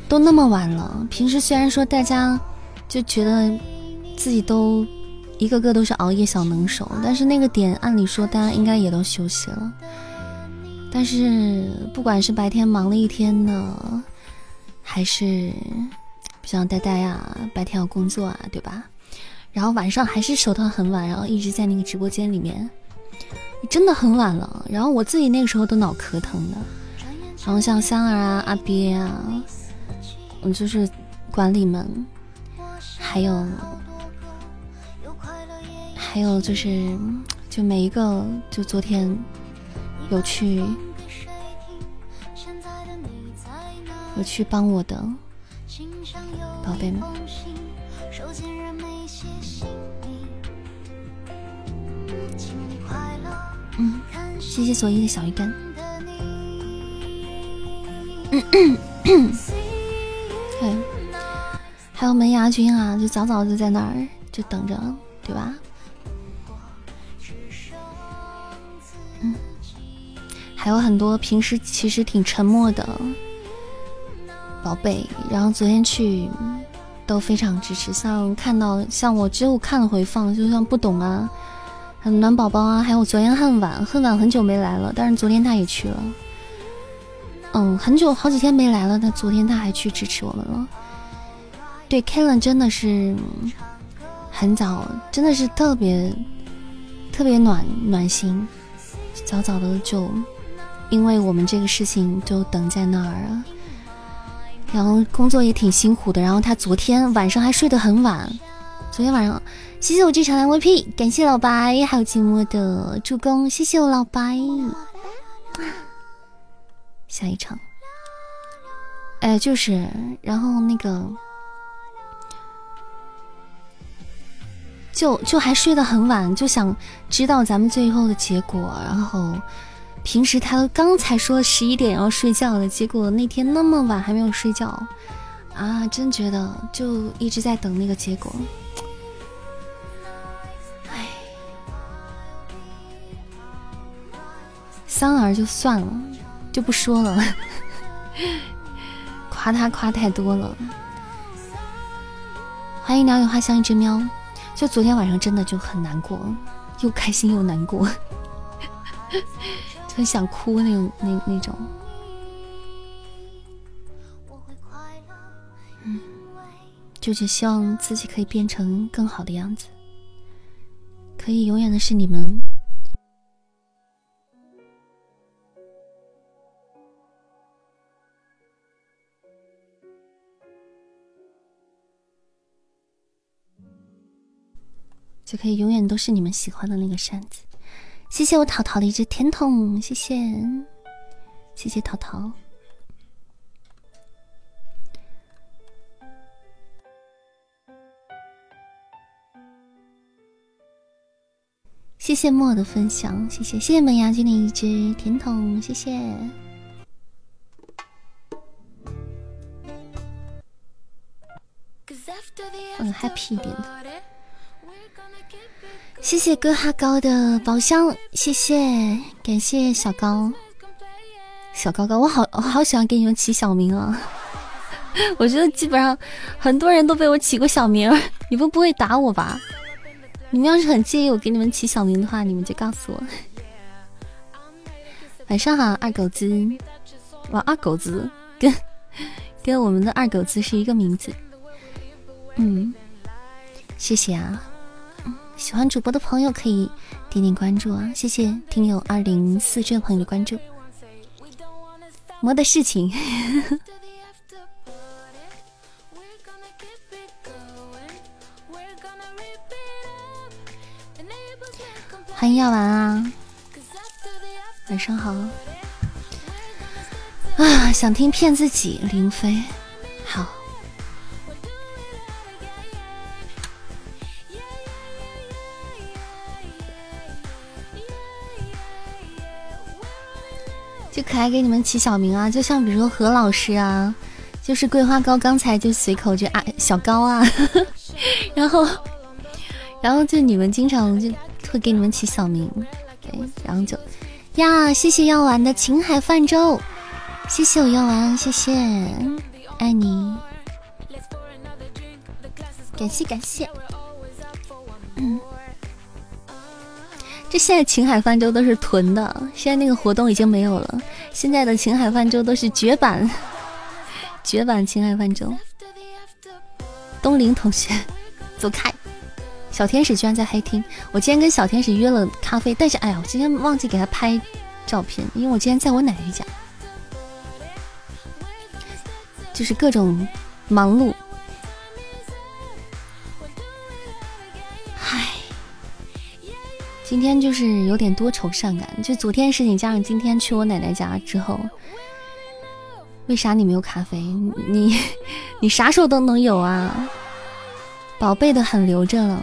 Speaker 1: 都那么晚了。平时虽然说大家就觉得自己都一个个都是熬夜小能手，但是那个点按理说大家应该也都休息了。但是不管是白天忙了一天呢，还是不像呆呆啊，白天要工作啊，对吧？然后晚上还是守到很晚，然后一直在那个直播间里面。真的很晚了，然后我自己那个时候都脑壳疼的，然后像香儿啊、阿鳖啊，嗯，就是管理们，还有还有就是就每一个就昨天有去有去帮我的宝贝们。嗯，谢谢所依的小鱼干。对，还有门牙君啊，就早早就在那儿就等着，对吧？嗯，还有很多平时其实挺沉默的宝贝，然后昨天去都非常支持，像看到像我只有看了回放，就像不懂啊。很暖宝宝啊，还有昨天恨晚，恨晚很久没来了，但是昨天他也去了。嗯，很久好几天没来了，但昨天他还去支持我们了。对，Kellen 真的是很早，真的是特别特别暖暖心，早早的就因为我们这个事情就等在那儿了。然后工作也挺辛苦的，然后他昨天晚上还睡得很晚，昨天晚上，谢谢我这场 MVP，感谢老白，还有寂寞的助攻，谢谢我老白。下一场，哎，就是，然后那个，就就还睡得很晚，就想知道咱们最后的结果。然后平时他都刚才说十一点要睡觉了，结果那天那么晚还没有睡觉，啊，真觉得就一直在等那个结果。哎，三儿就算了。就不说了，夸他夸太多了。欢迎鸟语花香一只喵，就昨天晚上真的就很难过，又开心又难过，很想哭那种那那种。就只希望自己可以变成更好的样子，可以永远的是你们。就可以永远都是你们喜欢的那个扇子。谢谢我淘淘的一只甜筒，谢谢，谢谢淘淘。谢谢莫的分享，谢谢谢谢门牙君的一只甜筒，谢谢。嗯，happy 一点的。谢谢哥哈高的宝箱，谢谢，感谢小高，小高高，我好我好喜欢给你们起小名啊！我觉得基本上很多人都被我起过小名，你们不会打我吧？你们要是很介意我给你们起小名的话，你们就告诉我。晚上好，二狗子，哇，二狗子跟 跟我们的二狗子是一个名字，嗯，谢谢啊。喜欢主播的朋友可以点点关注啊！谢谢听友二零四这位朋友的关注。魔的事情，欢迎药丸啊！晚上好。啊，想听骗自己，林飞。就可爱给你们起小名啊，就像比如说何老师啊，就是桂花糕，刚才就随口就啊小高啊，然后然后就你们经常就会给你们起小名，对，然后就呀，谢谢药丸的秦海泛舟，谢谢我药丸，谢谢，爱你，感谢感谢，嗯。这现在秦海泛舟都是囤的，现在那个活动已经没有了。现在的秦海泛舟都是绝版，绝版秦海泛舟。东林同学，走开！小天使居然在黑厅，我今天跟小天使约了咖啡，但是哎呀，我今天忘记给他拍照片，因为我今天在我奶奶家，就是各种忙碌。今天就是有点多愁善感，就昨天事情加上今天去我奶奶家之后，为啥你没有咖啡？你 你啥时候都能有啊？宝贝的很留着了，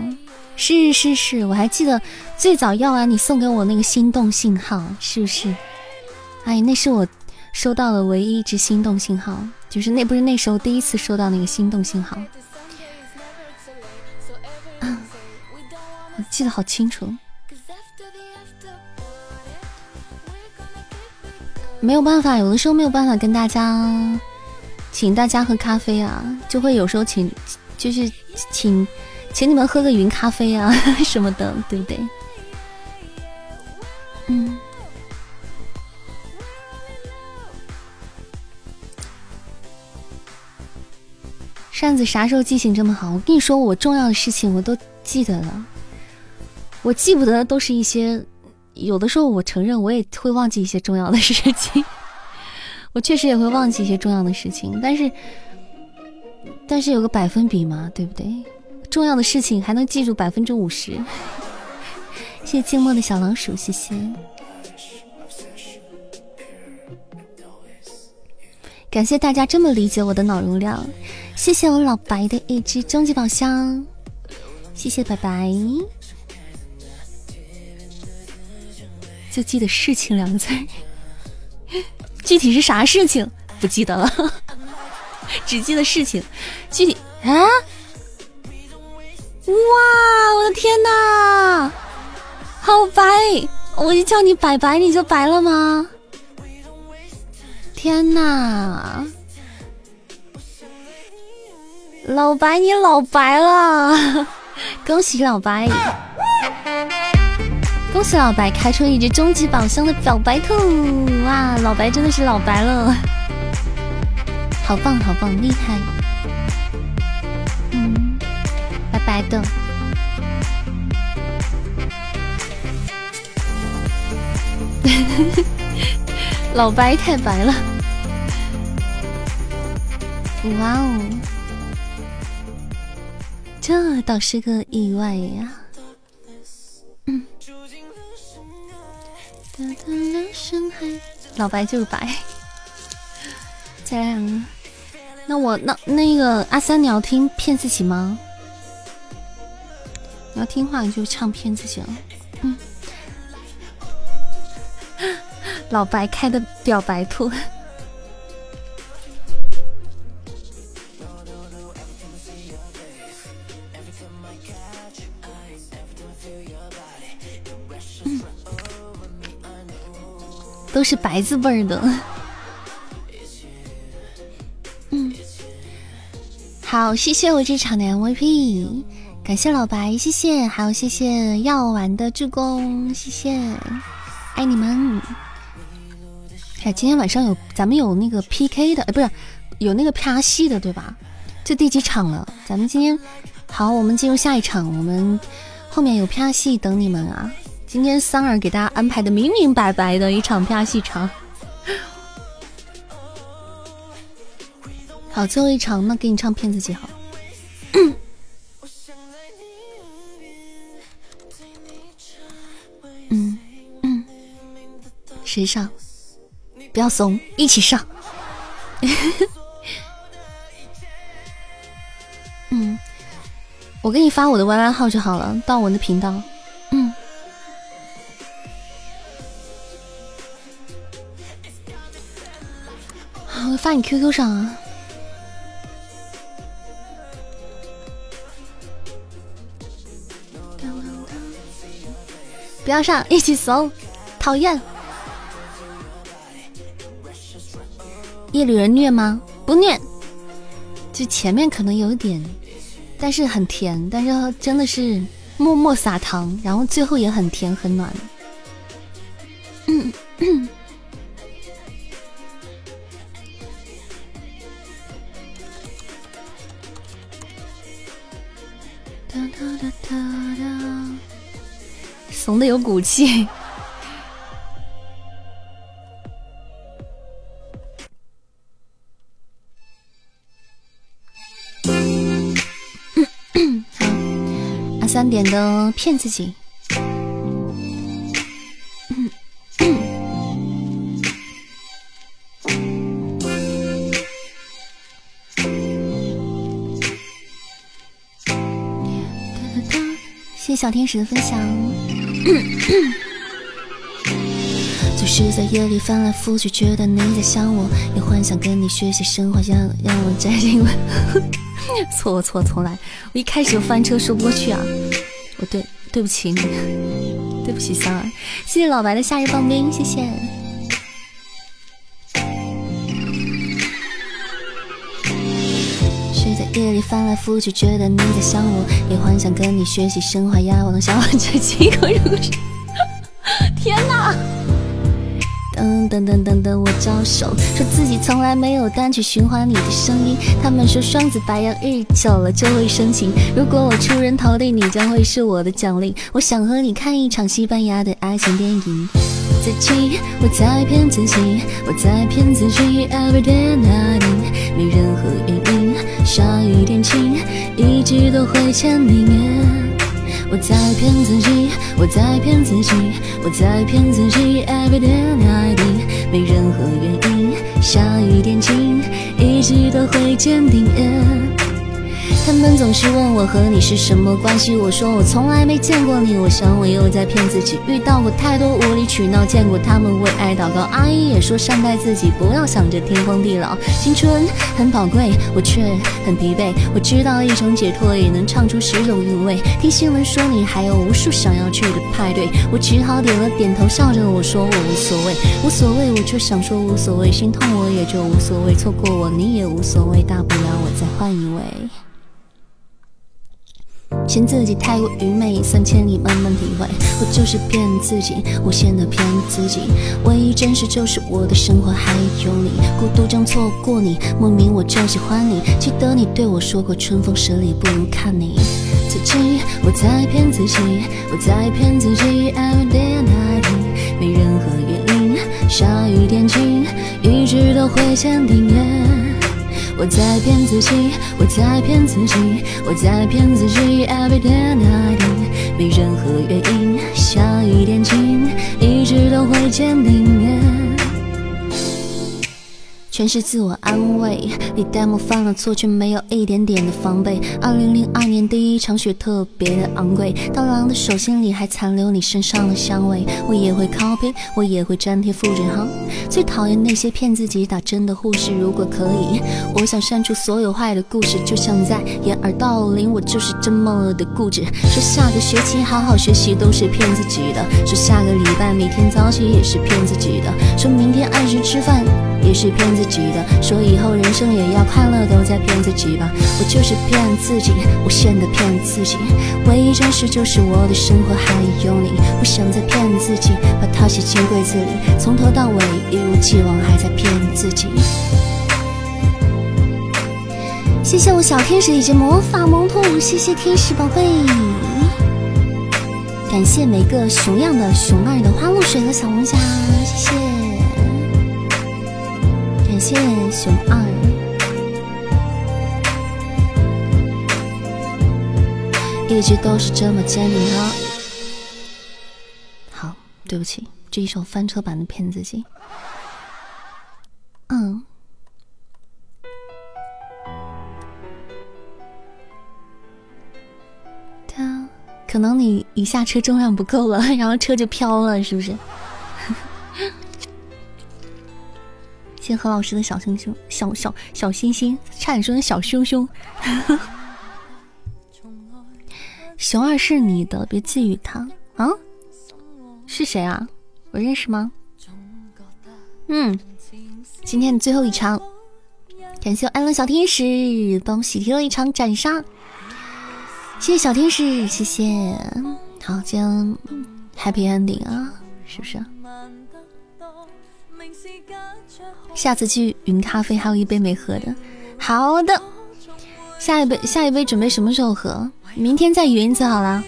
Speaker 1: 是是是，我还记得最早要完你送给我那个心动信号，是不是？哎，那是我收到的唯一一只心动信号，就是那不是那时候第一次收到那个心动信号，我记得好清楚。没有办法，有的时候没有办法跟大家请大家喝咖啡啊，就会有时候请，就是请请你们喝个云咖啡啊 什么的，对不对？嗯。扇子啥时候记性这么好？我跟你说，我重要的事情我都记得了，我记不得都是一些。有的时候，我承认我也会忘记一些重要的事情，我确实也会忘记一些重要的事情，但是，但是有个百分比嘛，对不对？重要的事情还能记住百分之五十。谢谢静默的小老鼠，谢谢。感谢大家这么理解我的脑容量，谢谢我老白的一只终极宝箱，谢谢白白。就记得事情两个字，具体是啥事情不记得了，只记得事情。具体啊，哇，我的天哪，好白！我就叫你白白，你就白了吗？天哪，老白你老白了，恭喜老白，恭喜老白开出一只终极宝箱的表白兔！哇，老白真的是老白了，好棒好棒，厉害！嗯，白白的，老白太白了。哇哦，这倒是个意外呀！老白就是白。再来两个，那我那那个阿三，你要听骗自己吗？你要听话，你就唱骗自己了。嗯，老白开的表白兔。都是白字辈儿的，嗯，好，谢谢我这场的 MVP，感谢老白，谢谢，还有谢谢药丸的助攻，谢谢，爱你们。哎，今天晚上有咱们有那个 PK 的，哎，不是有那个啪戏的，对吧？这第几场了？咱们今天好，我们进入下一场，我们后面有啪戏等你们啊。今天三儿给大家安排的明明白白的一场啪戏场，好，最后一场，那给你唱骗自己好。嗯嗯，谁上？不要怂，一起上。嗯，我给你发我的 YY 号就好了，到我的频道。发你 QQ 上啊！不要上，一起怂，讨厌！夜里人虐吗？不虐，就前面可能有一点，但是很甜，但是真的是默默撒糖，然后最后也很甜很暖。嗯怂的有骨气。好，阿三点的骗自己。谢谢小天使的分享。总是在夜里翻来覆去，觉得你在想我，也幻想跟你学习生活，让让我摘进了。错错重来，我一开始就翻车说不过去啊！我对对不起你，对不起香儿。谢谢老白的夏日棒冰，谢谢。里翻来覆去，觉得你在想我，也幻想跟你学习生化压。我能想完这几个故事。天哪！等等等等等，我招手，说自己从来没有单曲循环你的声音。他们说双子白羊日久了就会生情，如果我出人头地，你将会是我的奖励。我想和你看一场西班牙的爱情电影。自己，我在骗自己，我在骗自己。Every day night，没任何原下雨天晴，一直都会见你面。我在骗自己，我在骗自己，我在骗自己。Every day night，没任何原因，下雨天晴，一直都会见你。他们总是问我和你是什么关系，我说我从来没见过你。我想我又在骗自己，遇到过太多无理取闹，见过他们为爱祷告。阿姨也说善待自己，不要想着天荒地老。青春很宝贵，我却很疲惫。我知道一种解脱也能唱出十种韵味。听新闻说你还有无数想要去的派对，我只好点了点头，笑着我说我无所谓，无所谓，我就想说无所谓。心痛我也就无所谓，错过我你也无所谓，大不了我再换一位。嫌自己太过愚昧，三千里慢慢体会。我就是骗自己，无限的骗自己。唯一真实就是我的生活还有你。孤独中错过你，莫名我就喜欢你。记得你对我说过，春风十里不如看你自己。我在骗自己，我在骗自己。Every day and night，没任何原因，下雨天晴，一直都会坚定。我在骗自己，我在骗自己，我在骗自己。Every day night，没任何原因，下一点情，一直都会坚定。全是自我安慰，你代我犯了错，却没有一点点的防备。二零零二年第一场雪特别的昂贵，刀郎的手心里还残留你身上的香味。我也会 copy，我也会粘贴复制哈。最讨厌那些骗自己打针的护士。如果可以，我想删除所有坏的故事，就像在掩耳盗铃。我就是这么的固执，说下个学期好好学习都是骗自己的，说下个礼拜每天早起也是骗自己的，说明天按时吃饭。也是骗自己的，说以后人生也要快乐，都在骗自己吧。我就是骗自己，无限的骗自己。唯一真实就是我的生活还有你，不想再骗自己，把它写进柜子里，从头到尾一如既往还在骗自己。谢谢我小天使以及魔法萌兔，谢谢天使宝贝，感谢每个熊样的熊二的花露水和小龙虾，谢谢。感谢熊二，一直都是这么坚定啊。好，对不起，这一首翻车版的骗自己。嗯，他可能你一下车重量不够了，然后车就飘了，是不是？谢何老师的小星星，小小小星星，差点说成小熊熊。熊二是你的，别觊觎他啊！是谁啊？我认识吗？嗯，今天的最后一场，感谢我安乐小天使帮我喜提了一场斩杀，谢谢小天使，谢谢。好，今天 Happy Ending 啊，是不是？下次去云咖啡还有一杯没喝的，好的，下一杯下一杯准备什么时候喝？明天再云一次好了，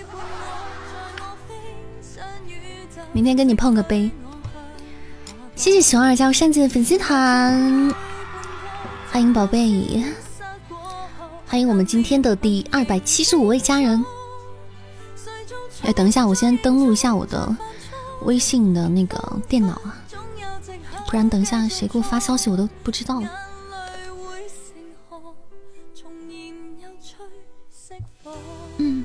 Speaker 1: 明天跟你碰个杯。谢谢熊二加入扇子的粉丝团，欢迎宝贝，欢迎我们今天的第二百七十五位家人。哎，等一下，我先登录一下我的微信的那个电脑啊。不然等一下谁给我发消息我都不知道。嗯。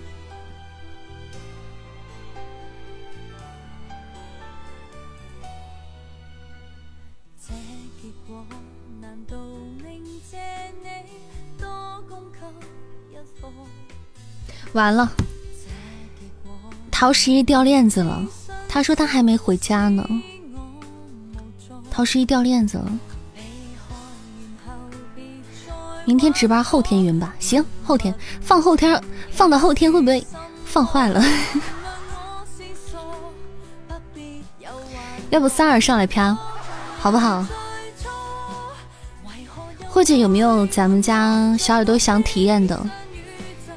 Speaker 1: 完了，陶十一掉链子了。他说他还没回家呢。陶十一掉链子了，明天值班，后天云吧。行，后天放后天，放到后天会不会放坏了？要不三儿上来飘，好不好？或者有没有咱们家小耳朵想体验的？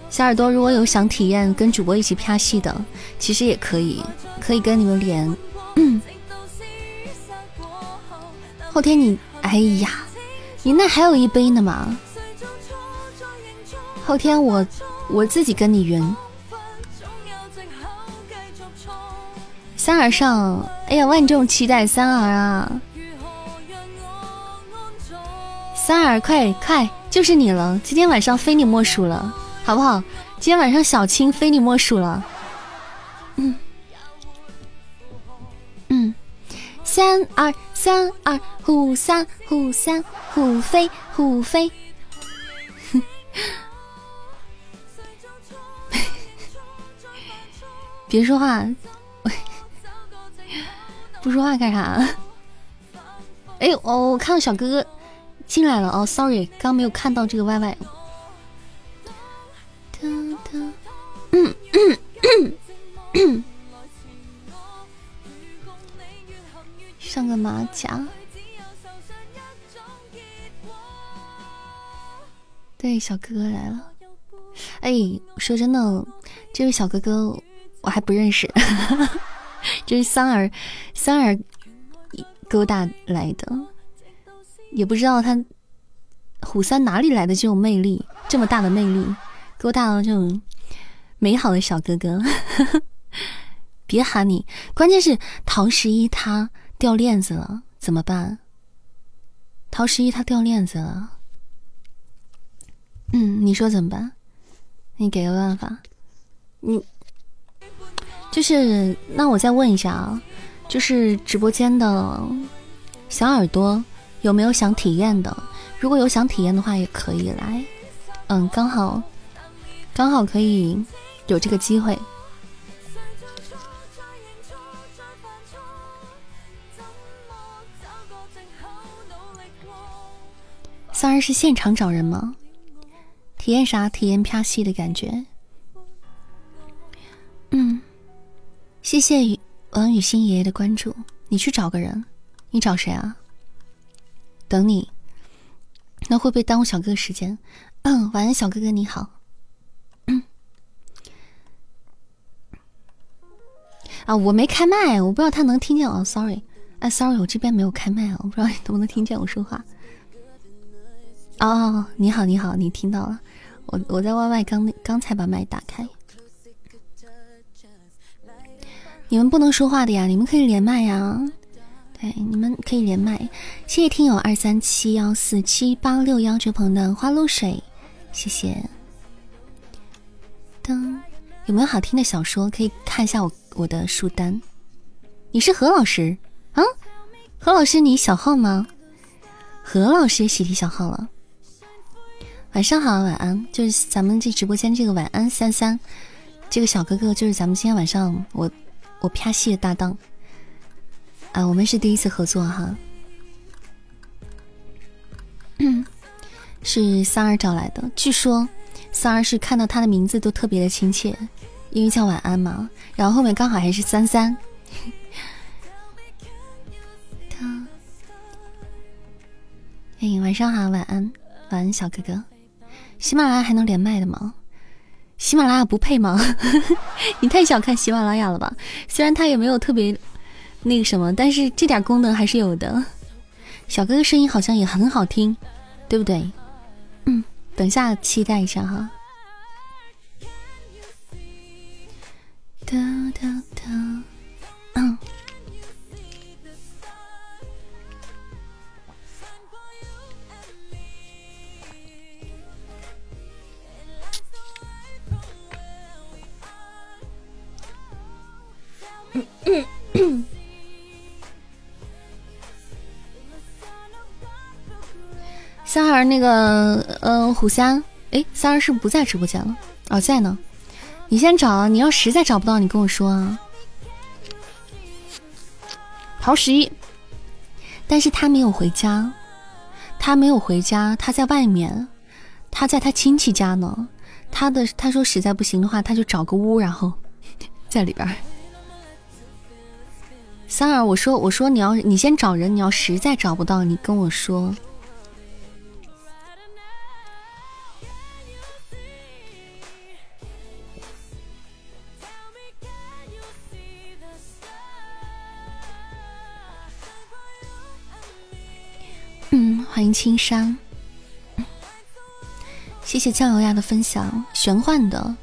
Speaker 1: 小耳朵如果有想体验跟主播一起啪戏的，其实也可以，可以跟你们连。后天你，哎呀，你那还有一杯呢嘛？后天我我自己跟你云。三儿上，哎呀，万众期待三儿啊！三儿，快快，就是你了！今天晚上非你莫属了，好不好？今天晚上小青非你莫属了。嗯嗯，三二三二，虎三虎三虎飞虎飞。别说话。不说话干啥？哎，我我看到小哥哥进来了哦，sorry，刚没有看到这个 Y Y。上个马甲。对，小哥哥来了。哎，说真的，这位小哥哥我还不认识。这是三儿，三儿勾搭来的，也不知道他虎三哪里来的这种魅力，这么大的魅力，勾搭了这种美好的小哥哥。别喊你，关键是陶十一他掉链子了，怎么办？陶十一他掉链子了，嗯，你说怎么办？你给个办法，你。就是，那我再问一下啊，就是直播间的小耳朵有没有想体验的？如果有想体验的话，也可以来。嗯，刚好，刚好可以有这个机会。三儿是现场找人吗？体验啥？体验啪戏的感觉。嗯。谢谢王雨欣爷爷的关注。你去找个人，你找谁啊？等你。那会不会耽误小哥哥时间？嗯，晚安，小哥哥你好。啊，我没开麦，我不知道他能听见哦。Sorry，哎，Sorry，我这边没有开麦啊，我不知道你能不能听见我说话。哦，你好，你好，你听到了？我我在 YY 刚刚才把麦打开。你们不能说话的呀，你们可以连麦呀。对，你们可以连麦。谢谢听友二三七幺四七八六幺这朋友的花露水，谢谢。噔，有没有好听的小说？可以看一下我我的书单。你是何老师啊？何老师，你小号吗？何老师喜提小号了。晚上好，晚安。就是咱们这直播间这个晚安三三，这个小哥哥就是咱们今天晚上我。我啪戏的搭档啊，我们是第一次合作哈，是三儿找来的。据说三儿是看到他的名字都特别的亲切，因为叫晚安嘛。然后后面刚好还是三三。他，哎，晚上好，晚安，晚安，小哥哥。喜马拉雅还能连麦的吗？喜马拉雅不配吗？你太小看喜马拉雅了吧！虽然它也没有特别那个什么，但是这点功能还是有的。小哥哥声音好像也很好听，对不对？嗯，等下期待一下哈。哒哒哒，三儿，那个，嗯，虎三，哎，三儿是不在直播间了？哦，在呢。你先找，你要实在找不到，你跟我说啊。陶十一，但是他没有回家，他没有回家，他在外面，他在他亲戚家呢。他的他说实在不行的话，他就找个屋，然后 在里边。三儿，我说我说你要你先找人，你要实在找不到，你跟我说。嗯，欢迎青山。谢谢谢酱油鸭的分享，玄幻的。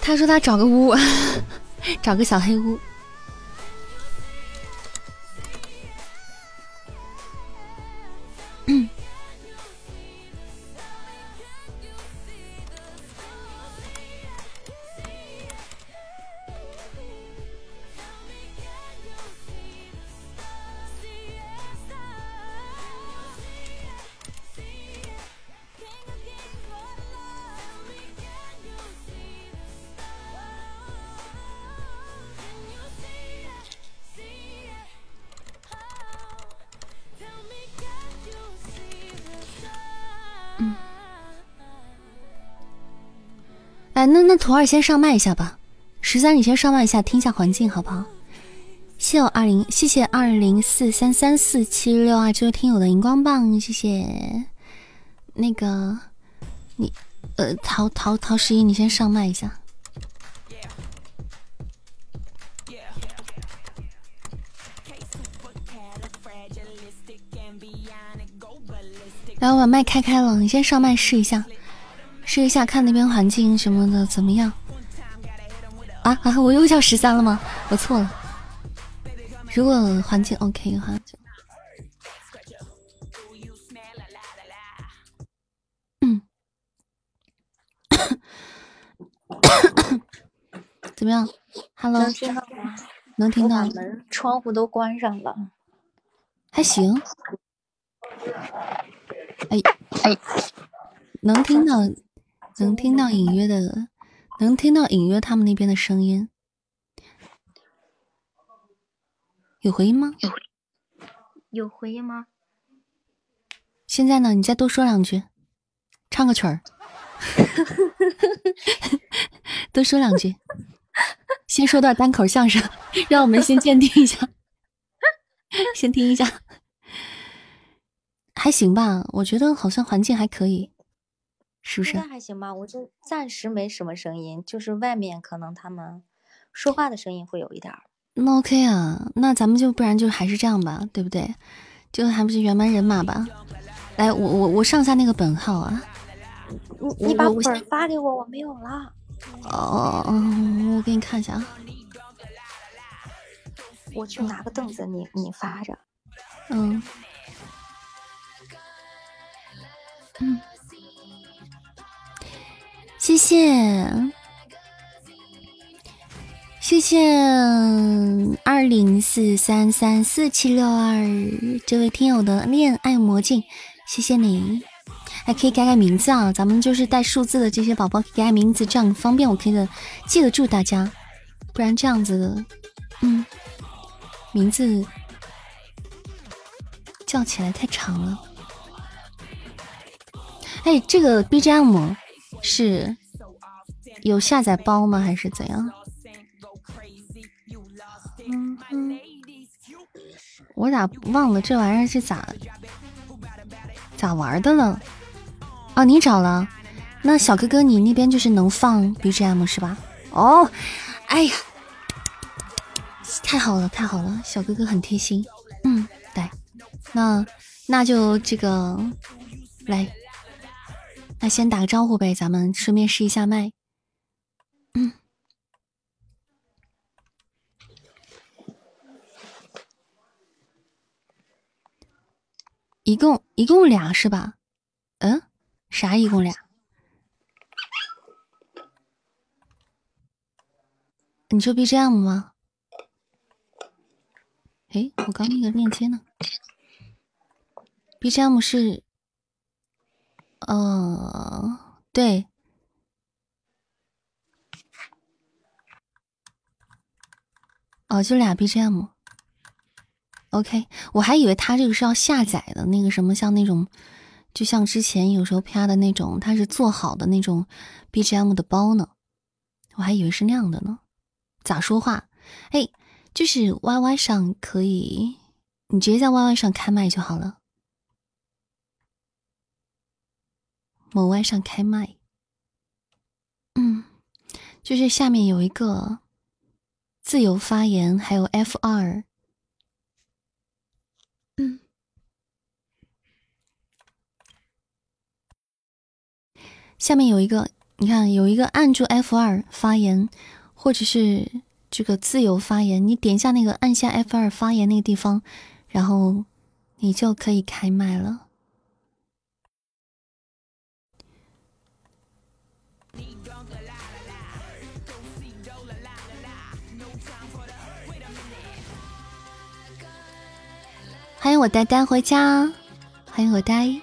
Speaker 1: 他说他找个屋，找个小黑屋。哎，那那图二先上麦一下吧，十三你先上麦一下，听一下环境好不好？谢我二零，谢谢二零四三三四七六啊，这位听友的荧光棒，谢谢。那个，你呃，陶陶陶十一，你先上麦一下。来，我把麦开开了，你先上麦试一下。试一下，看那边环境什么的怎么样？啊啊！我又叫十三了吗？我错了。如果环境 OK 的话，就嗯，怎么样？Hello，
Speaker 2: 能听到吗？
Speaker 1: 能听到。
Speaker 2: 门、窗户都关上了，
Speaker 1: 还行。哎哎，能听到。能听到隐约的，能听到隐约他们那边的声音，有回音吗？
Speaker 2: 有有回音吗？
Speaker 1: 现在呢？你再多说两句，唱个曲儿，多说两句，先说段单口相声，让我们先鉴定一下，先听一下，还行吧？我觉得好像环境还可以。是不是？
Speaker 2: 应该还行吧，我就暂时没什么声音，就是外面可能他们说话的声音会有一点儿。
Speaker 1: 那 OK 啊，那咱们就不然就还是这样吧，对不对？就还不是原班人马吧？来，我我我上下那个本号啊。
Speaker 2: 你你把本发给我，我没有了。
Speaker 1: 哦，我给你看一下啊。
Speaker 2: 我去拿个凳子，你你发着。
Speaker 1: 嗯。嗯。谢谢，谢谢二零四三三四七六二这位听友的恋爱魔镜，谢谢你，还可以改改名字啊，咱们就是带数字的这些宝宝改改名字，这样方便我可以的记得住大家，不然这样子，嗯，名字叫起来太长了。哎，这个 BGM。是有下载包吗？还是怎样？嗯嗯，我咋忘了这玩意儿是咋咋玩的了？哦，你找了？那小哥哥，你那边就是能放 BGM 是吧？哦，哎呀，太好了，太好了，小哥哥很贴心。嗯，对，那那就这个来。那先打个招呼呗，咱们顺便试一下麦。嗯，一共一共俩是吧？嗯，啥一共俩？你说 BGM 吗？哎，我刚那个链接呢？BGM 是。哦，对，哦，就俩 BGM。OK，我还以为他这个是要下载的那个什么，像那种，就像之前有时候啪的那种，他是做好的那种 BGM 的包呢。我还以为是那样的呢。咋说话？哎，就是 YY 上可以，你直接在 YY 上开麦就好了。某 Y 上开麦。嗯，就是下面有一个自由发言，还有 F 二。下面有一个，你看有一个按住 F 二发言，或者是这个自由发言，你点一下那个按下 F 二发言那个地方，然后你就可以开麦了。欢迎我呆呆回家，欢迎我呆。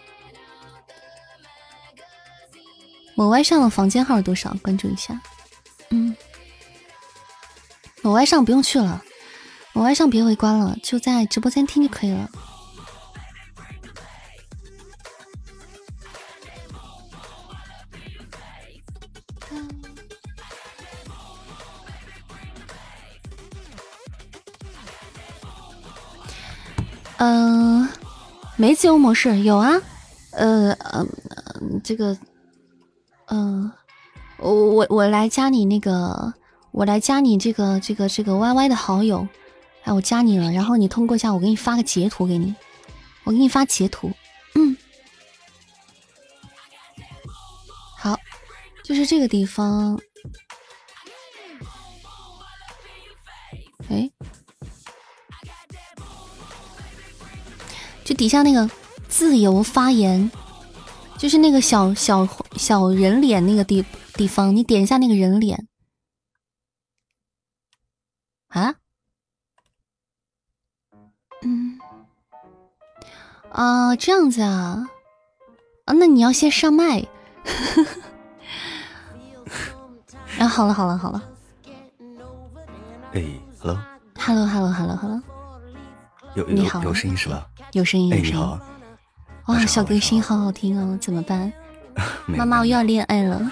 Speaker 1: 我歪上的房间号多少？关注一下。嗯，我歪上不用去了，我歪上别围观了，就在直播间听就可以了。嗯，没自由模式，有啊，呃呃，这个，嗯，我我我来加你那个，我来加你这个这个这个 Y Y 的好友，哎，我加你了，然后你通过一下，我给你发个截图给你，我给你发截图，嗯，好，就是这个地方，哎。就底下那个自由发言，就是那个小小小人脸那个地地方，你点一下那个人脸。啊？嗯，啊，这样子啊？啊，那你要先上麦。啊，好了好了好了。
Speaker 3: 哎，hello。
Speaker 1: Hello，Hello，Hello，Hello。
Speaker 3: 有有有声音是吧？
Speaker 1: 有声音，有声
Speaker 3: 音。
Speaker 1: 哇，小哥声音好好听哦，怎么办？妈妈，我又要恋爱了。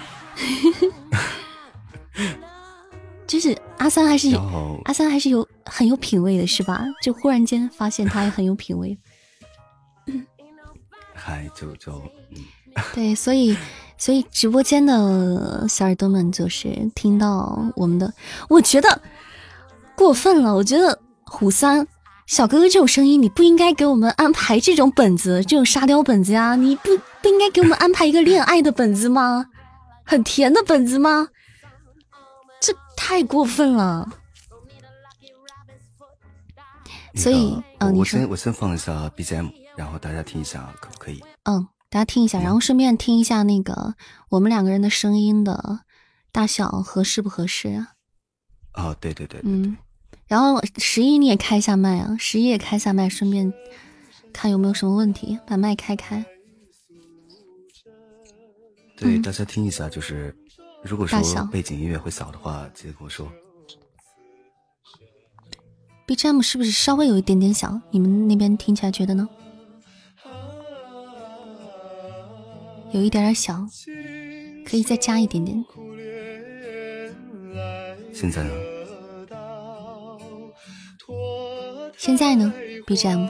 Speaker 1: 就是阿三还是阿三还是有很有品味的，是吧？就忽然间发现他也很有品味。
Speaker 3: 嗨，就就
Speaker 1: 对，所以所以直播间的小耳朵们就是听到我们的，我觉得过分了，我觉得虎三。小哥哥，这种声音你不应该给我们安排这种本子，这种沙雕本子呀？你不不应该给我们安排一个恋爱的本子吗？很甜的本子吗？这太过分了。所以，嗯，
Speaker 3: 我先我先放一下 BGM，然后大家听一下，可不可以？
Speaker 1: 嗯，大家听一下，然后顺便听一下那个我们两个人的声音的大小合适不合适啊？
Speaker 3: 哦，对对对，
Speaker 1: 嗯。然后十一你也开一下麦啊，十一也开下麦，顺便看有没有什么问题，把麦开开。
Speaker 3: 对，大家听一下，就是如果说背景音乐会小的话，记得跟我说。
Speaker 1: BGM 是不是稍微有一点点小？你们那边听起来觉得呢？有一点点小，可以再加一点点。
Speaker 3: 现在呢？
Speaker 1: 现在呢？BGM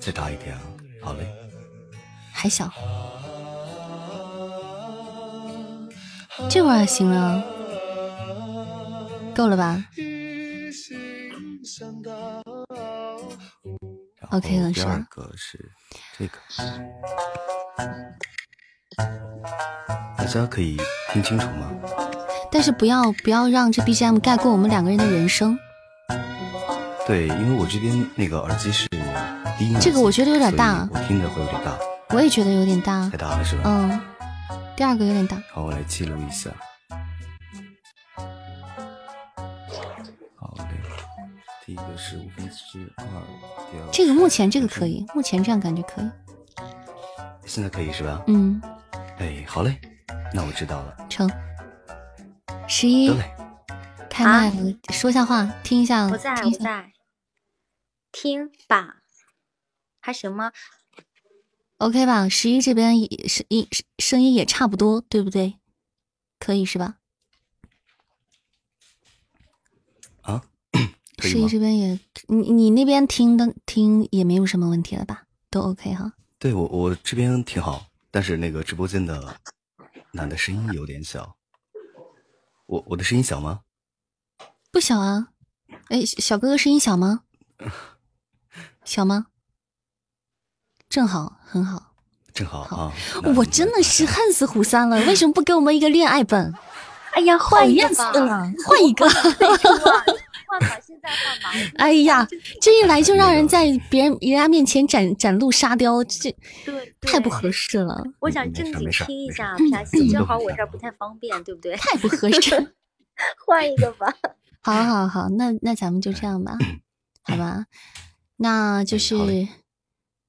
Speaker 3: 再大一点啊！好嘞，
Speaker 1: 还小，这会儿行了，够了吧？OK 了，是吧？
Speaker 3: 第二个是这个，大家可以听清楚吗？
Speaker 1: 但是不要不要让这 BGM 盖过我们两个人的人声。
Speaker 3: 对，因为我这边那个耳机是低音，
Speaker 1: 这个我觉得有点大，
Speaker 3: 我听着会有点大。
Speaker 1: 我也觉得有点大，
Speaker 3: 太大了是吧？
Speaker 1: 嗯，第二个有点大。
Speaker 3: 好，我来记录一下。好嘞，第一个是五分之二，第二
Speaker 1: 这个目前这个可以，目前这样感觉可以。
Speaker 3: 现在可以是吧？
Speaker 1: 嗯。
Speaker 3: 哎，好嘞，那我知道了。
Speaker 1: 成。十一。
Speaker 3: 得嘞。
Speaker 1: 开麦，说下话，听一下。
Speaker 2: 我在，我在。听吧，还行吗
Speaker 1: ？OK 吧，十一这边声音声音也差不多，对不对？可以是吧？
Speaker 3: 啊，
Speaker 1: 十一这边也，你你那边听的听也没有什么问题了吧？都 OK 哈。
Speaker 3: 对我我这边挺好。但是那个直播间的男的声音有点小。我我的声音小吗？
Speaker 1: 不小啊。哎，小哥哥声音小吗？小吗？正好，很好，
Speaker 3: 正好啊！
Speaker 1: 我真的是恨死胡三了，为什么不给我们一个恋爱本？
Speaker 2: 哎呀，换一 个
Speaker 1: 吧，换一个。
Speaker 2: 换吧，现在换吧。哎
Speaker 1: 呀，这一来就让人在别人人家面前展展露沙雕，这
Speaker 2: 对
Speaker 1: 太不合适了。
Speaker 2: 我想正经听一下 P 正好我这儿不太方便，对不对？
Speaker 1: 太不合适，
Speaker 2: 换一个吧。
Speaker 1: 好，好，好，那那咱们就这样吧，好吧？那就是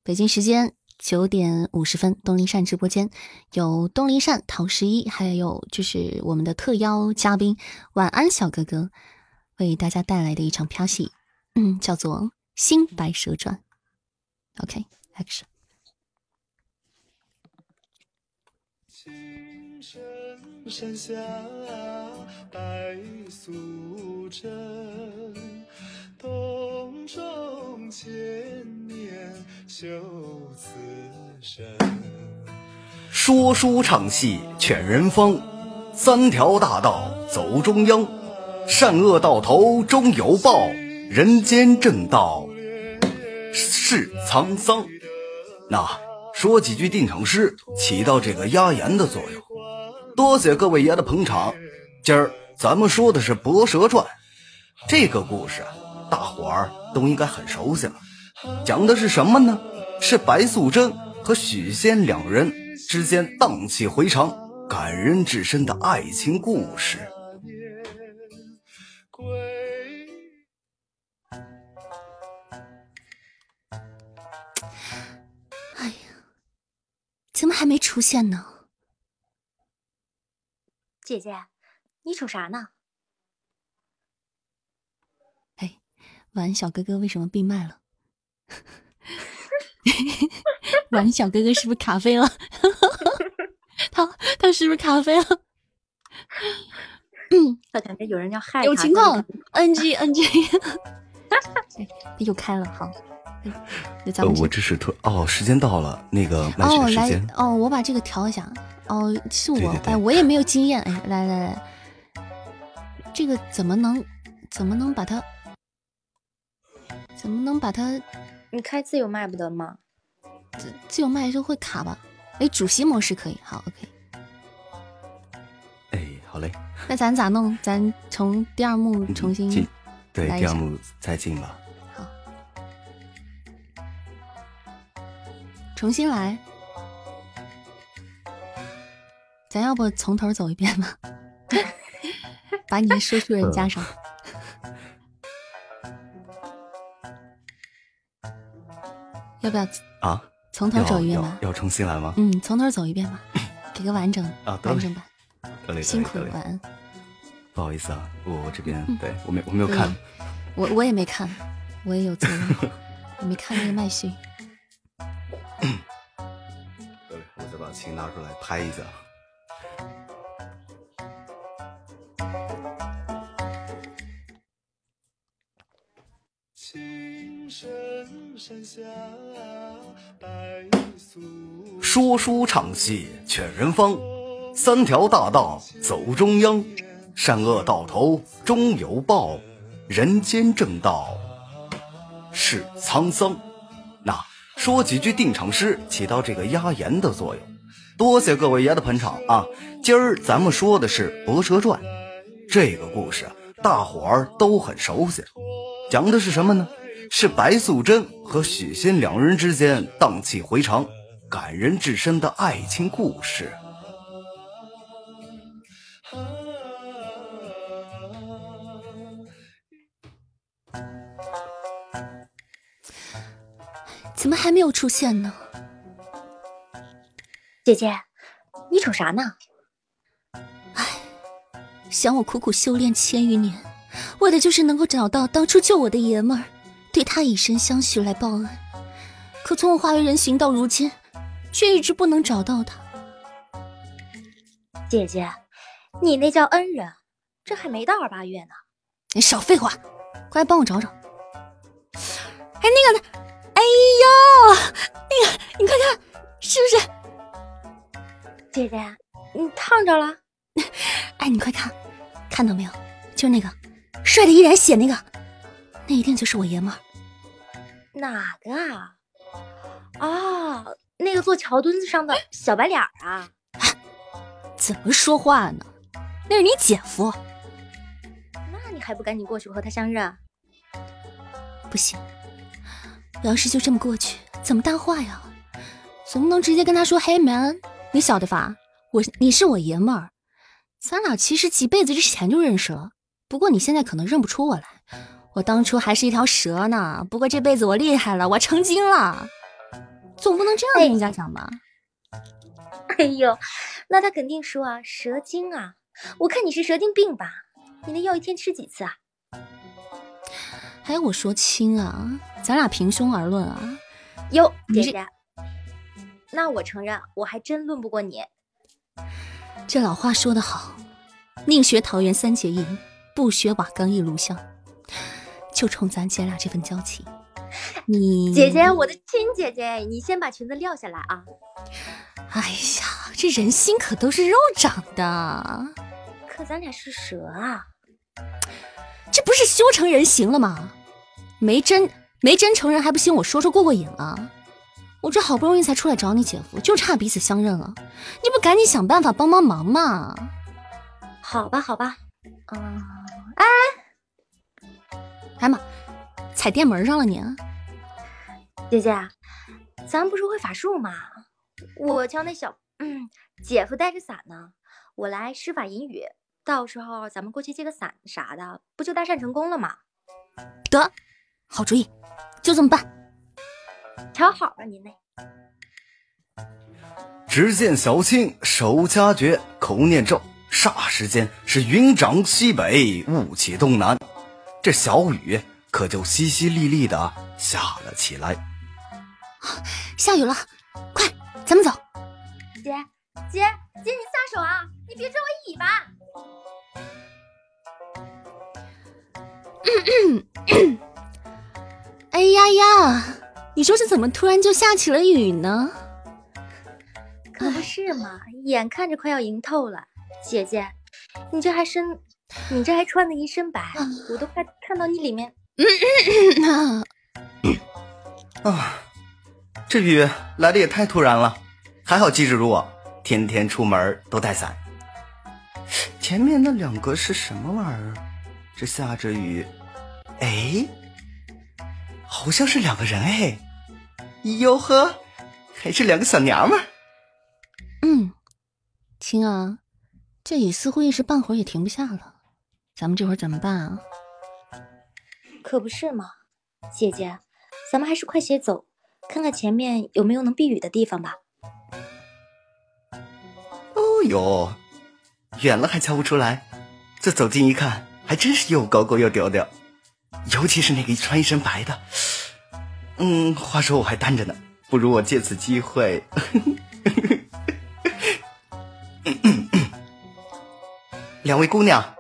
Speaker 1: 北京时间九点五十分，东林善直播间有东林善、陶十一，还有就是我们的特邀嘉宾晚安小哥哥。为大家带来的一场飘戏，嗯，叫做《新白蛇传》。OK，Action。青城山下白素贞，洞千年修此身。
Speaker 3: 说书唱戏劝人方，三条大道走中央。善恶到头终有报，人间正道是沧桑。那说几句定场诗，起到这个压言的作用。多谢各位爷的捧场。今儿咱们说的是《博蛇传》，这个故事啊大伙儿都应该很熟悉了。讲的是什么呢？是白素贞和许仙两人之间荡气回肠、感人至深的爱情故事。
Speaker 1: 哎呀怎么还没出现呢？
Speaker 2: 姐姐，你瞅啥呢？
Speaker 1: 哎，晚小哥哥为什么闭麦了？晚小哥哥是不是卡飞了？他他是不是卡飞了？
Speaker 2: 嗯，他感觉有人要害他。
Speaker 1: 有情况，NG NG，又开了，好。
Speaker 3: 呃，我这是突哦，时间到了，那个哦，
Speaker 1: 来哦，我把这个调一下哦，是我哎，我也没有经验哎，来来来，这个怎么能怎么能把它怎么能把它？
Speaker 2: 你开自由麦不得吗？
Speaker 1: 自自由麦就会卡吧？哎，主席模式可以，好，OK。
Speaker 3: 哎，好嘞。
Speaker 1: 那咱咋弄？咱从第二幕重新
Speaker 3: 进，对，第二幕再进吧。
Speaker 1: 好重新来，咱要不从头走一遍吧？把你的说书人加上，要不要
Speaker 3: 啊？
Speaker 1: 从头走一遍吧？
Speaker 3: 要重新来吗？
Speaker 1: 嗯，从头走一遍吧，给个完整啊完整版。辛苦了，晚安。
Speaker 3: 不好意思啊，我我这边对我没我没有看，
Speaker 1: 我我也没看，我也有责任，我没看那个麦序。
Speaker 3: 我再把琴拿出来拍一下。说书唱戏劝人方，三条大道走中央，善恶到头终有报，人间正道是沧桑。那。说几句定场诗，起到这个压言的作用。多谢各位爷的捧场啊！今儿咱们说的是《博蛇传》，这个故事大伙儿都很熟悉。讲的是什么呢？是白素贞和许仙两人之间荡气回肠、感人至深的爱情故事。
Speaker 1: 怎么还没有出现呢？
Speaker 2: 姐姐，你瞅啥呢？
Speaker 1: 唉，想我苦苦修炼千余年，为的就是能够找到当初救我的爷们儿，对他以身相许来报恩。可从我化为人形到如今，却一直不能找到他。
Speaker 2: 姐姐，你那叫恩人，这还没到二八月呢。
Speaker 1: 你少废话，快来帮我找找。哎，那个。哎呦，那个，你快看，是不是？
Speaker 2: 姐姐，你烫着了？
Speaker 1: 哎，你快看，看到没有？就是那个帅的一脸血那个，那一定就是我爷们儿。
Speaker 2: 哪个啊？啊，那个坐桥墩子上的小白脸儿啊？
Speaker 1: 怎么说话呢？那是你姐夫。
Speaker 2: 那你还不赶紧过去和他相认？
Speaker 1: 不行，我要是就这么过去，怎么搭话呀？总不能直接跟他说：“嘿，man，你晓得吧？我你是我爷们儿，咱俩其实几辈子之前就认识了。不过你现在可能认不出我来，我当初还是一条蛇呢。不过这辈子我厉害了，我成精了。总不能这样跟人家讲吧？
Speaker 2: 哎呦，那他肯定说啊，蛇精啊！我看你是蛇精病吧？你那药一天吃几次啊？
Speaker 1: 还有我说亲啊，咱俩平胸而论啊。
Speaker 2: 哟，姐姐。那我承认，我还真论不过你。
Speaker 1: 这老话说得好，宁学桃园三结义，不学瓦岗一炉香。就冲咱姐俩这份交情，你
Speaker 2: 姐姐，我的亲姐姐，你先把裙子撂下来啊！
Speaker 1: 哎呀，这人心可都是肉长的。
Speaker 2: 可咱俩是蛇啊，
Speaker 1: 这不是修成人形了吗？没真没真成人，还不行？我说说过过瘾啊！我这好不容易才出来找你姐夫，就差彼此相认了。你不赶紧想办法帮帮忙吗？
Speaker 2: 好吧，好吧。嗯，哎，
Speaker 1: 哎妈，踩电门上了你！
Speaker 2: 姐姐，咱不是会法术吗？我叫那小嗯姐夫带着伞呢，我来施法引雨，到时候咱们过去借个伞啥的，不就搭讪成功了吗？
Speaker 1: 得，好主意，就这么办。
Speaker 2: 瞧好了，您嘞。
Speaker 3: 只见小青手掐诀，口念咒，霎时间是云长西北，雾起东南，这小雨可就淅淅沥沥的下了起来。
Speaker 1: 下雨了，快，咱们走。
Speaker 2: 姐姐姐，你撒手啊！你别拽我尾巴。
Speaker 1: 哎呀呀！你说这怎么突然就下起了雨呢？
Speaker 2: 可不是嘛，眼看着快要迎透了。姐姐，你这还身，你这还穿的一身白，我都快看到你里面。
Speaker 3: 啊，这雨来的也太突然了，还好机智如我，天天出门都带伞。前面那两个是什么玩意儿？这下着雨，哎，好像是两个人哎。哟呵，还是两个小娘们儿。
Speaker 1: 嗯，亲啊，这雨似乎一时半会儿也停不下了，咱们这会儿怎么办啊？
Speaker 2: 可不是嘛，姐姐，咱们还是快些走，看看前面有没有能避雨的地方吧。
Speaker 3: 哦哟，远了还瞧不出来，这走近一看，还真是又高高又屌屌，尤其是那个穿一身白的。嗯，话说我还单着呢，不如我借此机会。两位姑娘，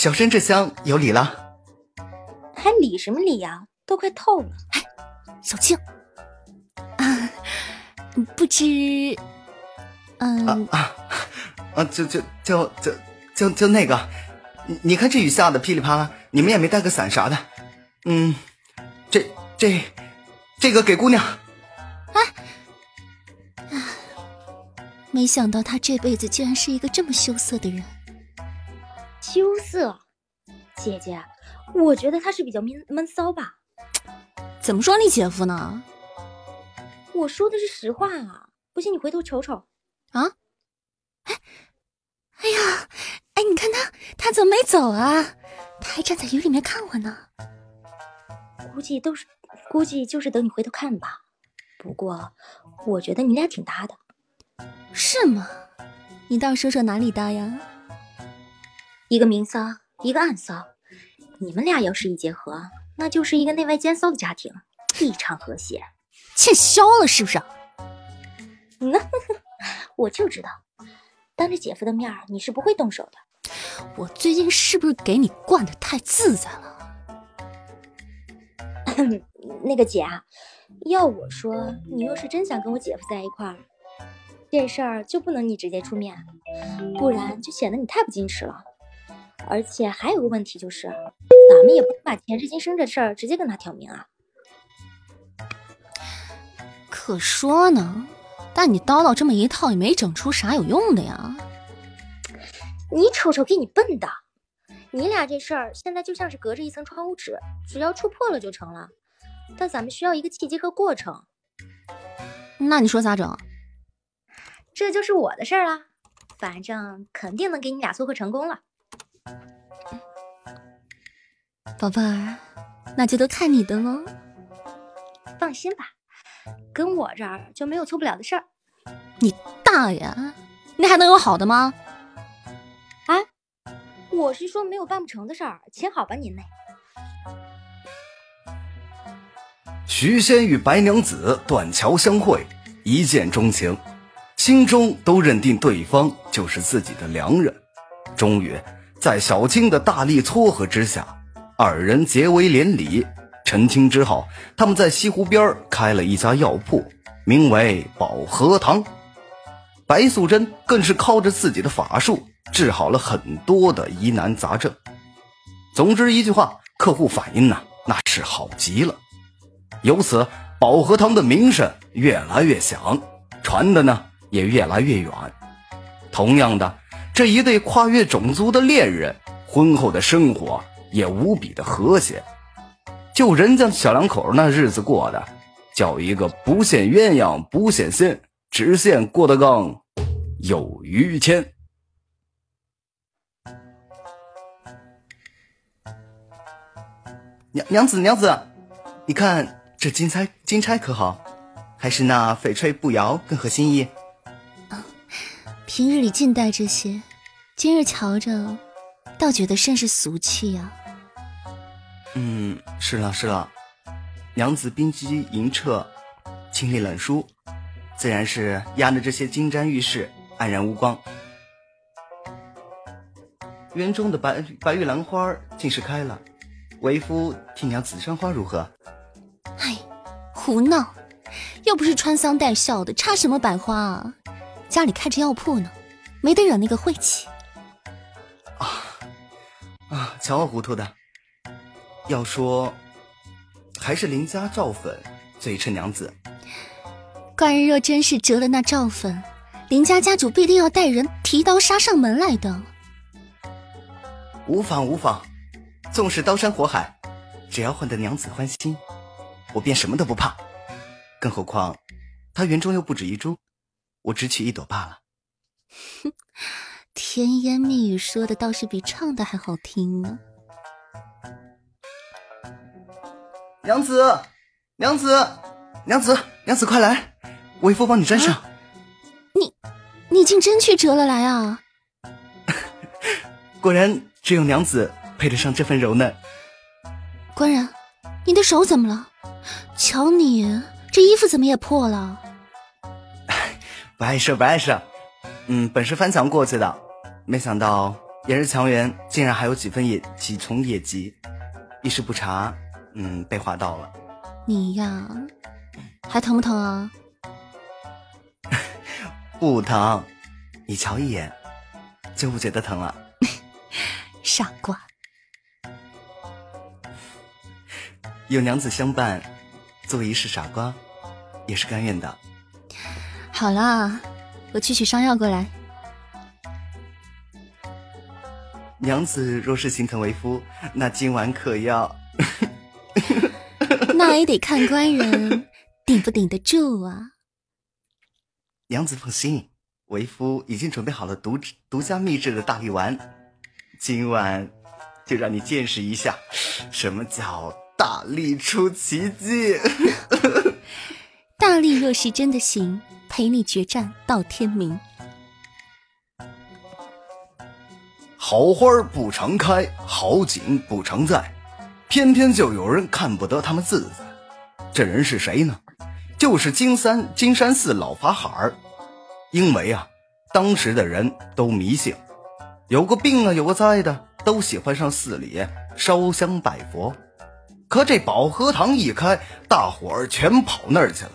Speaker 3: 小生这厢有礼了。
Speaker 2: 还礼什么礼呀？都快透了。
Speaker 1: 哎，小青，啊，不知，嗯
Speaker 3: 啊啊，就就就就就就那个，你看这雨下的噼里啪啦，你们也没带个伞啥的。嗯，这这。这个给姑娘。
Speaker 1: 啊！没想到他这辈子居然是一个这么羞涩的人。
Speaker 2: 羞涩，姐姐，我觉得他是比较闷闷骚吧。
Speaker 1: 怎么说你姐夫呢？
Speaker 2: 我说的是实话啊！不信你回头瞅瞅。
Speaker 1: 啊？哎，哎呀，哎，你看他，他怎么没走啊？他还站在雨里面看我呢。
Speaker 2: 估计都是。估计就是等你回头看吧。不过，我觉得你俩挺搭的。
Speaker 1: 是吗？你倒说说哪里搭呀？
Speaker 2: 一个明骚，一个暗骚，你们俩要是一结合，那就是一个内外兼骚的家庭，异常和谐。
Speaker 1: 欠削了是不是？
Speaker 2: 那 我就知道，当着姐夫的面你是不会动手的。
Speaker 1: 我最近是不是给你惯的太自在了？
Speaker 2: 那个姐啊，要我说，你若是真想跟我姐夫在一块儿，这事儿就不能你直接出面，不然就显得你太不矜持了。而且还有个问题就是，咱们也不能把前世今生这事儿直接跟他挑明啊。
Speaker 1: 可说呢，但你叨叨这么一套也没整出啥有用的呀。
Speaker 2: 你瞅瞅，给你笨的！你俩这事儿现在就像是隔着一层窗户纸，只要触破了就成了。但咱们需要一个契机和过程。
Speaker 1: 那你说咋整？
Speaker 2: 这就是我的事儿了，反正肯定能给你俩撮合成功了。
Speaker 1: 宝贝儿，那就都看你的喽。
Speaker 2: 放心吧，跟我这儿就没有错不了的事儿。
Speaker 1: 你大爷！那还能有好的吗？
Speaker 2: 啊，我是说没有办不成的事儿，请好吧您嘞。
Speaker 3: 徐仙与白娘子断桥相会，一见钟情，心中都认定对方就是自己的良人。终于，在小青的大力撮合之下，二人结为连理。成亲之后，他们在西湖边开了一家药铺，名为保和堂。白素贞更是靠着自己的法术，治好了很多的疑难杂症。总之一句话，客户反应呢，那是好极了。由此，保和堂的名声越来越响，传的呢也越来越远。同样的，这一对跨越种族的恋人，婚后的生活也无比的和谐。就人家小两口那日子过的，叫一个不羡鸳鸯不羡仙，只羡郭德纲有于谦。娘娘子，娘子，你看。这金钗金钗可好？还是那翡翠步摇更合心意？
Speaker 1: 啊，平日里尽戴这些，今日瞧着，倒觉得甚是俗气呀。
Speaker 3: 嗯，是了是了，娘子冰肌莹澈，清丽冷疏，自然是压着这些金簪玉饰黯然无光。园中的白白玉兰花竟是开了，为夫替娘子簪花如何？
Speaker 1: 哎胡闹！又不是穿丧带孝的，插什么百花啊？家里开着药铺呢，没得惹那个晦气。
Speaker 3: 啊啊！瞧我糊涂的！要说，还是林家赵粉最衬娘子。
Speaker 1: 官人若真是折了那赵粉，林家家主必定要带人提刀杀上门来的。
Speaker 3: 无妨无妨，纵使刀山火海，只要换得娘子欢心。我便什么都不怕，更何况他园中又不止一株，我只取一朵罢了。
Speaker 1: 哼，甜言蜜语说的倒是比唱的还好听呢。
Speaker 3: 娘子，娘子，娘子，娘子，快来，为夫帮你粘上。
Speaker 1: 你，你竟真去折了来啊！
Speaker 3: 果然只有娘子配得上这份柔嫩。
Speaker 1: 官人，你的手怎么了？瞧你这衣服怎么也破了？
Speaker 3: 不碍事，不碍事。嗯，本是翻墙过去的，没想到也是墙缘，竟然还有几分野几重业绩，一时不察，嗯，被划到了。
Speaker 1: 你呀，还疼不疼啊？
Speaker 3: 不疼，你瞧一眼，就不觉得疼了。
Speaker 1: 傻瓜，
Speaker 3: 有娘子相伴。做一世傻瓜，也是甘愿的。
Speaker 1: 好啦，我去取伤药过来。
Speaker 3: 娘子若是心疼为夫，那今晚可要……
Speaker 1: 那也得看官人顶不顶得住啊。
Speaker 3: 娘子放心，为夫已经准备好了独独家秘制的大力丸，今晚就让你见识一下什么叫……大力出奇迹，
Speaker 1: 大力若是真的行，陪你决战到天明。
Speaker 3: 好花不常开，好景不常在，偏偏就有人看不得他们自在。这人是谁呢？就是金山金山寺老法海儿。因为啊，当时的人都迷信，有个病啊，有个灾的，都喜欢上寺里烧香拜佛。可这保和堂一开，大伙儿全跑那儿去了。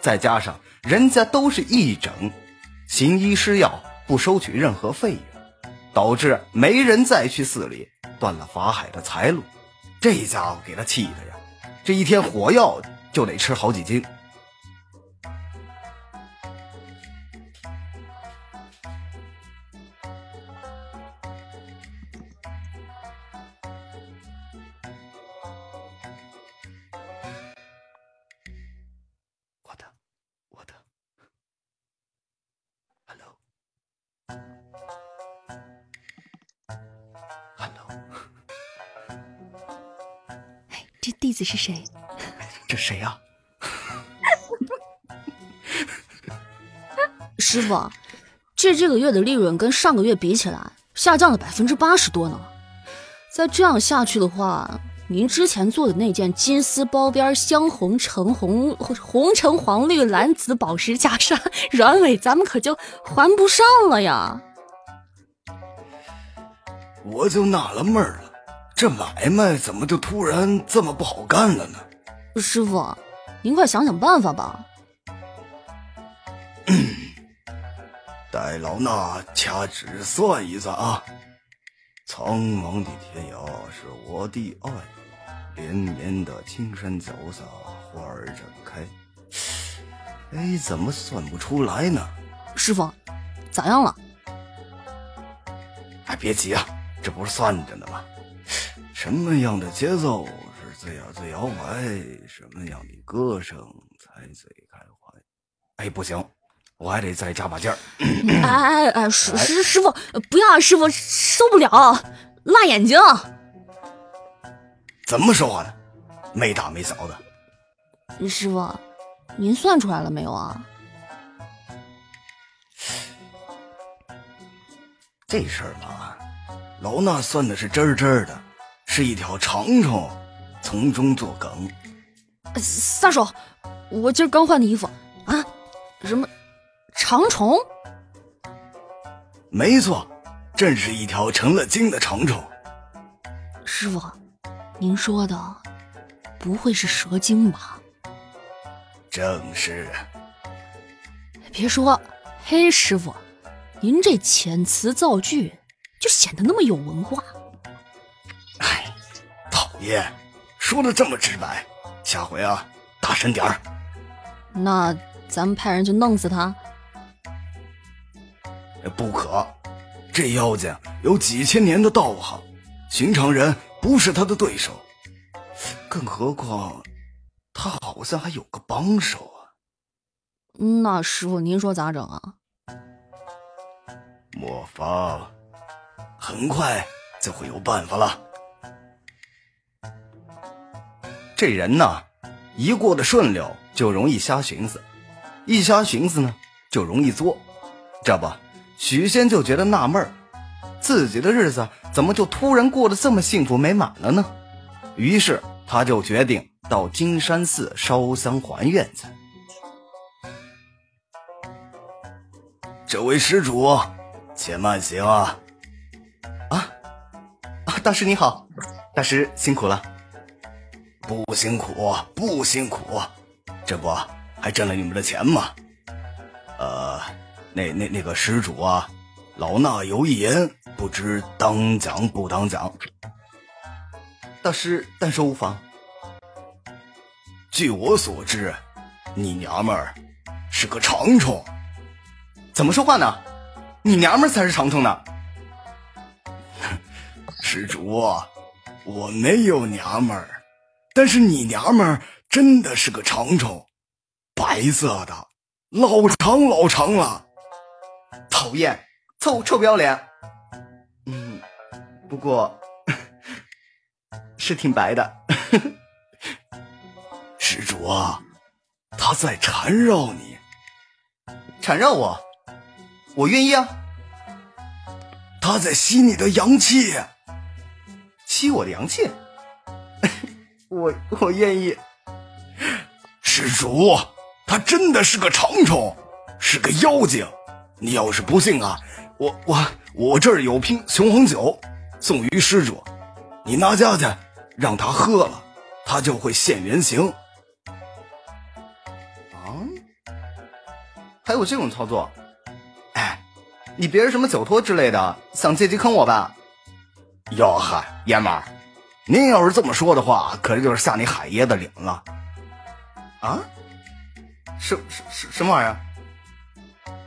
Speaker 3: 再加上人家都是一整，行医施药，不收取任何费用，导致没人再去寺里，断了法海的财路。这家伙给他气的呀，这一天火药就得吃好几斤。
Speaker 4: 子是谁？
Speaker 3: 这谁呀、
Speaker 1: 师傅，这这个月的利润跟上个月比起来下降了百分之八十多呢。再这样下去的话，您之前做的那件金丝包边镶红橙红红橙黄绿蓝紫宝石袈裟软尾，咱们可就还不上了呀。
Speaker 3: 我就纳了闷儿了，这买卖怎么就突然这么不好干了呢？
Speaker 1: 师傅，您快想想办法吧。
Speaker 3: 待老衲掐指算一算啊！苍茫的天涯是我的爱，连绵的青山脚下花儿正开。哎，怎么算不出来呢？
Speaker 1: 师傅，咋样了？
Speaker 3: 哎，别急啊，这不是算着呢吗？什么样的节奏是最呀最摇摆？什么样的歌声才最开怀？哎，不行，我还得再加把劲儿。
Speaker 1: 哎哎哎，师师师傅，不要啊！师傅受不了，辣眼睛。
Speaker 3: 怎么说话呢？没大没小的。
Speaker 1: 师傅，您算出来了没有啊？
Speaker 3: 这事儿嘛，老衲算的是真儿真儿的，是一条长虫，从中作梗。
Speaker 1: 撒手！我今儿刚换的衣服啊，什么长虫？
Speaker 3: 没错，正是一条成了精的长虫。
Speaker 1: 师傅，您说的不会是蛇精吧？
Speaker 3: 正是。
Speaker 1: 别说，嘿，师傅，您这遣词造句就显得那么有文化。
Speaker 3: 哎，讨厌，说的这么直白，下回啊，大声点儿。
Speaker 1: 那咱们派人去弄死他？
Speaker 3: 不可，这妖精有几千年的道行，寻常人不是他的对手。更何况，他好像还有个帮手啊。
Speaker 1: 那师傅，您说咋整啊？
Speaker 3: 莫慌，很快就会有办法了。这人呐，一过得顺溜，就容易瞎寻思；一瞎寻思呢，就容易作。这不，许仙就觉得纳闷，自己的日子怎么就突然过得这么幸福美满了呢？于是他就决定到金山寺烧香还愿去。这位施主，且慢行！啊啊！大师你好，大师辛苦了。不辛苦，不辛苦，这不还挣了你们的钱吗？呃，那那那个施主啊，老衲有一言，不知当讲不当讲。大师但说无妨。据我所知，你娘们儿是个长虫。怎么说话呢？你娘们儿才是长虫呢！施主，我没有娘们儿，但是你娘们儿真的是个长虫，白色的，老长老长了。讨厌，臭臭不要脸。嗯，不过 是挺白的。施主啊，他在缠绕你，缠绕我。我愿意啊！他在吸你的阳气，吸我的阳气，我 我愿意。施主，他真的是个长虫，是个妖精。你要是不信啊，我我我这儿有瓶雄黄酒，送于施主，你拿家去，让他喝了，他就会现原形。啊？还有这种操作？哎你别是什么酒托之类的，想借机坑我吧？哟呵，爷们儿，您要是这么说的话，可就是下你海爷的脸了。啊？什什什什么玩意儿？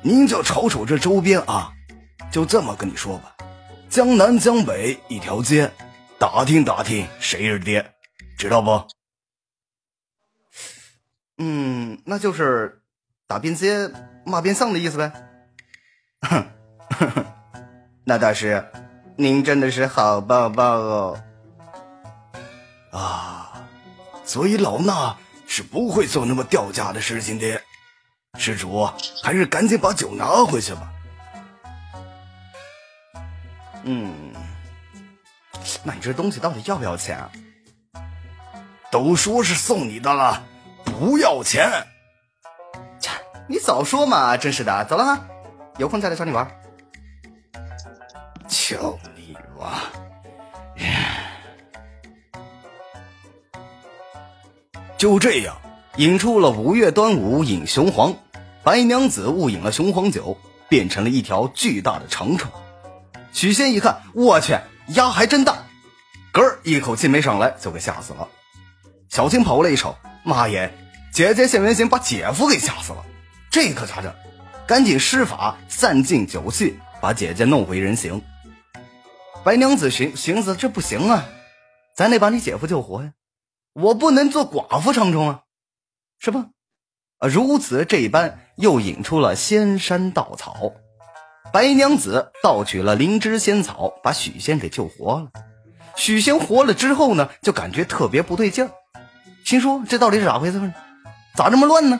Speaker 3: 您就瞅瞅这周边啊，就这么跟你说吧，江南江北一条街，打听打听谁是爹，知道不？嗯，那就是打边街骂边巷的意思呗。哼，那大师，您真的是好棒棒哦。啊，所以老衲是不会做那么掉价的事情的。施主，还是赶紧把酒拿回去吧。嗯，那你这东西到底要不要钱？啊？都说是送你的了，不要钱。切，你早说嘛！真是的，走了哈，有空再来找你玩。求你吧，就这样引出了五月端午饮雄黄。白娘子误饮了雄黄酒，变成了一条巨大的长虫。许仙一看，我去，鸭还真大，嗝儿一口气没上来，就给吓死了。小青跑过来一瞅，妈耶，姐姐现原形，把姐夫给吓死了。这可咋整？赶紧施法散尽酒气，把姐姐弄回人形。白娘子寻寻思，这不行啊，咱得把你姐夫救活呀，我不能做寡妇长虫啊，是吧？啊，如此这般，又引出了仙山稻草。白娘子盗取了灵芝仙草，把许仙给救活了。许仙活了之后呢，就感觉特别不对劲儿，心说这到底是咋回事呢？咋这么乱呢？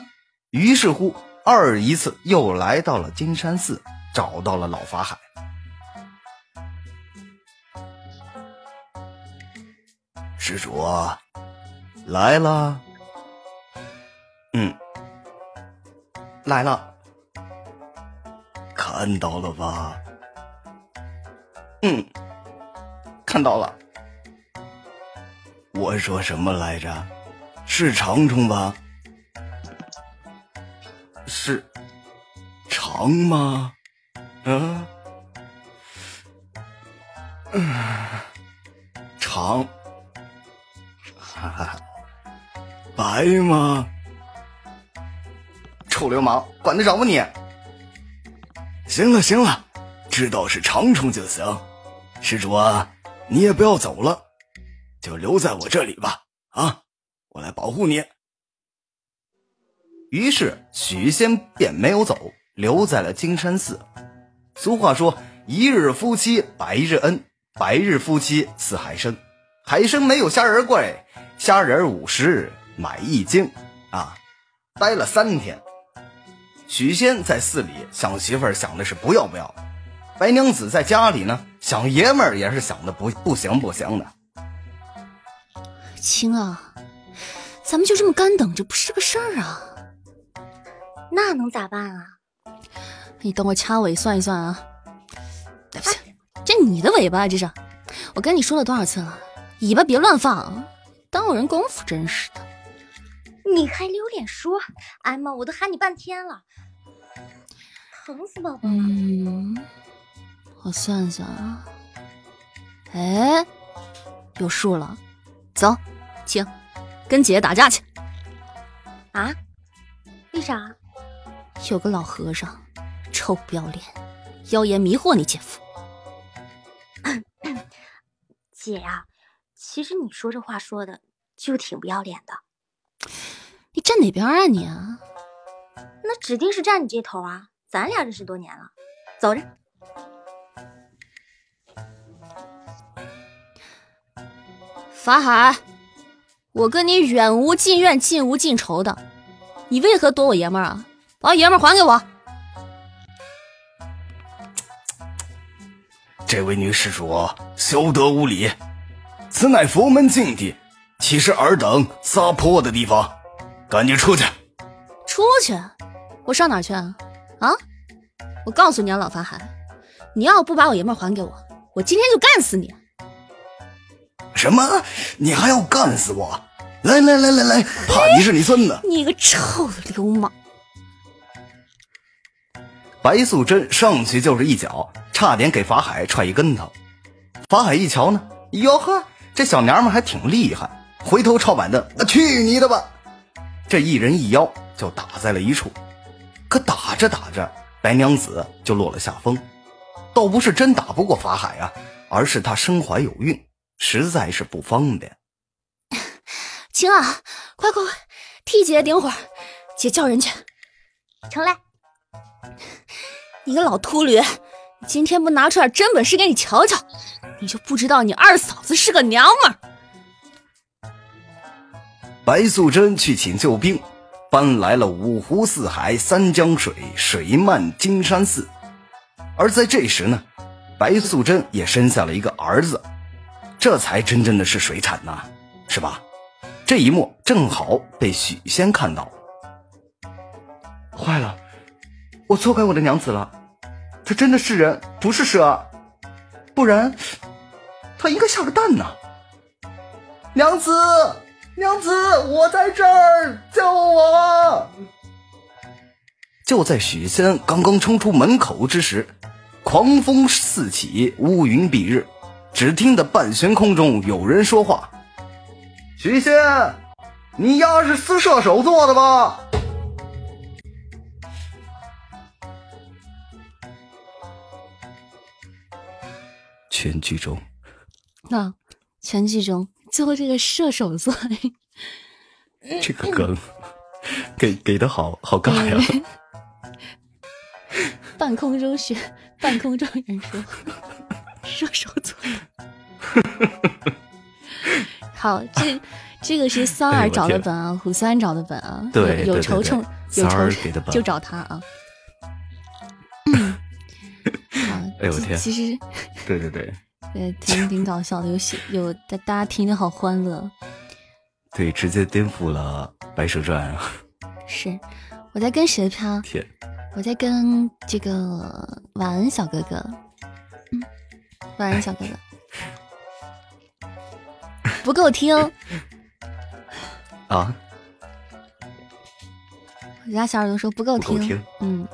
Speaker 3: 于是乎，二一次又来到了金山寺，找到了老法海。施主，来了。嗯。来了，看到了吧？嗯，看到了。我说什么来着？是长虫吧？是长吗？嗯，长，哈哈，白吗？臭流氓，管得着吗你？行了行了，知道是长虫就行。施主啊，你也不要走了，就留在我这里吧。啊，我来保护你。于是许仙便没有走，留在了金山寺。俗话说：“一日夫妻百日恩，百日夫妻似海参。海参没有虾仁贵，虾仁五十日买一斤。”啊，待了三天。许仙在寺里想媳妇儿想的是不要不要，白娘子在家里呢想爷们儿也是想的不不行不行的。
Speaker 1: 青啊，咱们就这么干等着不是个事儿啊。
Speaker 2: 那能咋办啊？
Speaker 1: 你等我掐尾算一算啊。对不起，这你的尾巴这是。我跟你说了多少次了，尾巴别乱放，耽误人功夫，真是的。
Speaker 2: 你还有脸说？哎妈，我都喊你半天了，疼死宝宝了。
Speaker 1: 嗯，我算算啊，哎，有数了。走，请跟姐姐打架去。
Speaker 2: 啊？为啥？
Speaker 1: 有个老和尚，臭不要脸，妖言迷惑你姐夫。
Speaker 2: 姐呀，其实你说这话说的就挺不要脸的。
Speaker 1: 你站哪边啊你？
Speaker 2: 那指定是站你这头啊！咱俩认识多年了，走着。
Speaker 1: 法海，我跟你远无近怨，近无近仇的，你为何躲我爷们儿啊？把我爷们儿还给我！
Speaker 3: 这位女施主，休得无礼！此乃佛门禁地，岂是尔等撒泼的地方？赶紧出去！
Speaker 1: 出去？我上哪去啊？啊！我告诉你啊，老法海，你要不把我爷们还给我，我今天就干死你！
Speaker 3: 什么？你还要干死我？来来来来来，怕你是你孙子！
Speaker 1: 你个臭流氓！
Speaker 3: 白素贞上去就是一脚，差点给法海踹一跟头。法海一瞧呢，哟呵，这小娘们还挺厉害，回头抄板凳，去你的吧！这一人一妖就打在了一处。可打着打着，白娘子就落了下风，倒不是真打不过法海啊，而是她身怀有孕，实在是不方便。
Speaker 1: 晴儿，快快快，替姐姐顶会儿，姐叫人去。
Speaker 2: 成嘞。
Speaker 1: 你个老秃驴，今天不拿出点真本事给你瞧瞧，你就不知道你二嫂子是个娘们儿。
Speaker 3: 白素贞去请救兵。搬来了五湖四海三江水，水漫金山寺。而在这时呢，白素贞也生下了一个儿子，这才真正的是水产呐，是吧？这一幕正好被许仙看到。坏了，我错怪我的娘子了，她真的是人，不是蛇，不然她应该下个蛋呢。娘子。娘子，我在这儿，救我！就在许仙刚刚冲出门口之时，狂风四起，乌云蔽日，只听得半悬空中有人说话：“许仙，你丫是私射手做的吧？”全剧终。
Speaker 1: 那全剧终。最后这个射手座，
Speaker 3: 这个梗给给的好好尬呀！
Speaker 1: 半空中学，半空中人说射手座。好，这这个是三儿找的本啊，虎三找的本啊。
Speaker 3: 对，
Speaker 1: 有仇冲有仇就找他啊。好，
Speaker 3: 哎呦我天！
Speaker 1: 其实，
Speaker 3: 对对对。
Speaker 1: 对，挺挺搞笑的，有有大大家听的好欢乐。
Speaker 3: 对，直接颠覆了《白蛇传》啊！
Speaker 1: 是，我在跟谁飘？
Speaker 3: 天，
Speaker 1: 我在跟这个晚安小哥哥。嗯，晚安小哥哥，不够听
Speaker 3: 啊！
Speaker 1: 我家小耳朵说不够
Speaker 3: 听，
Speaker 1: 嗯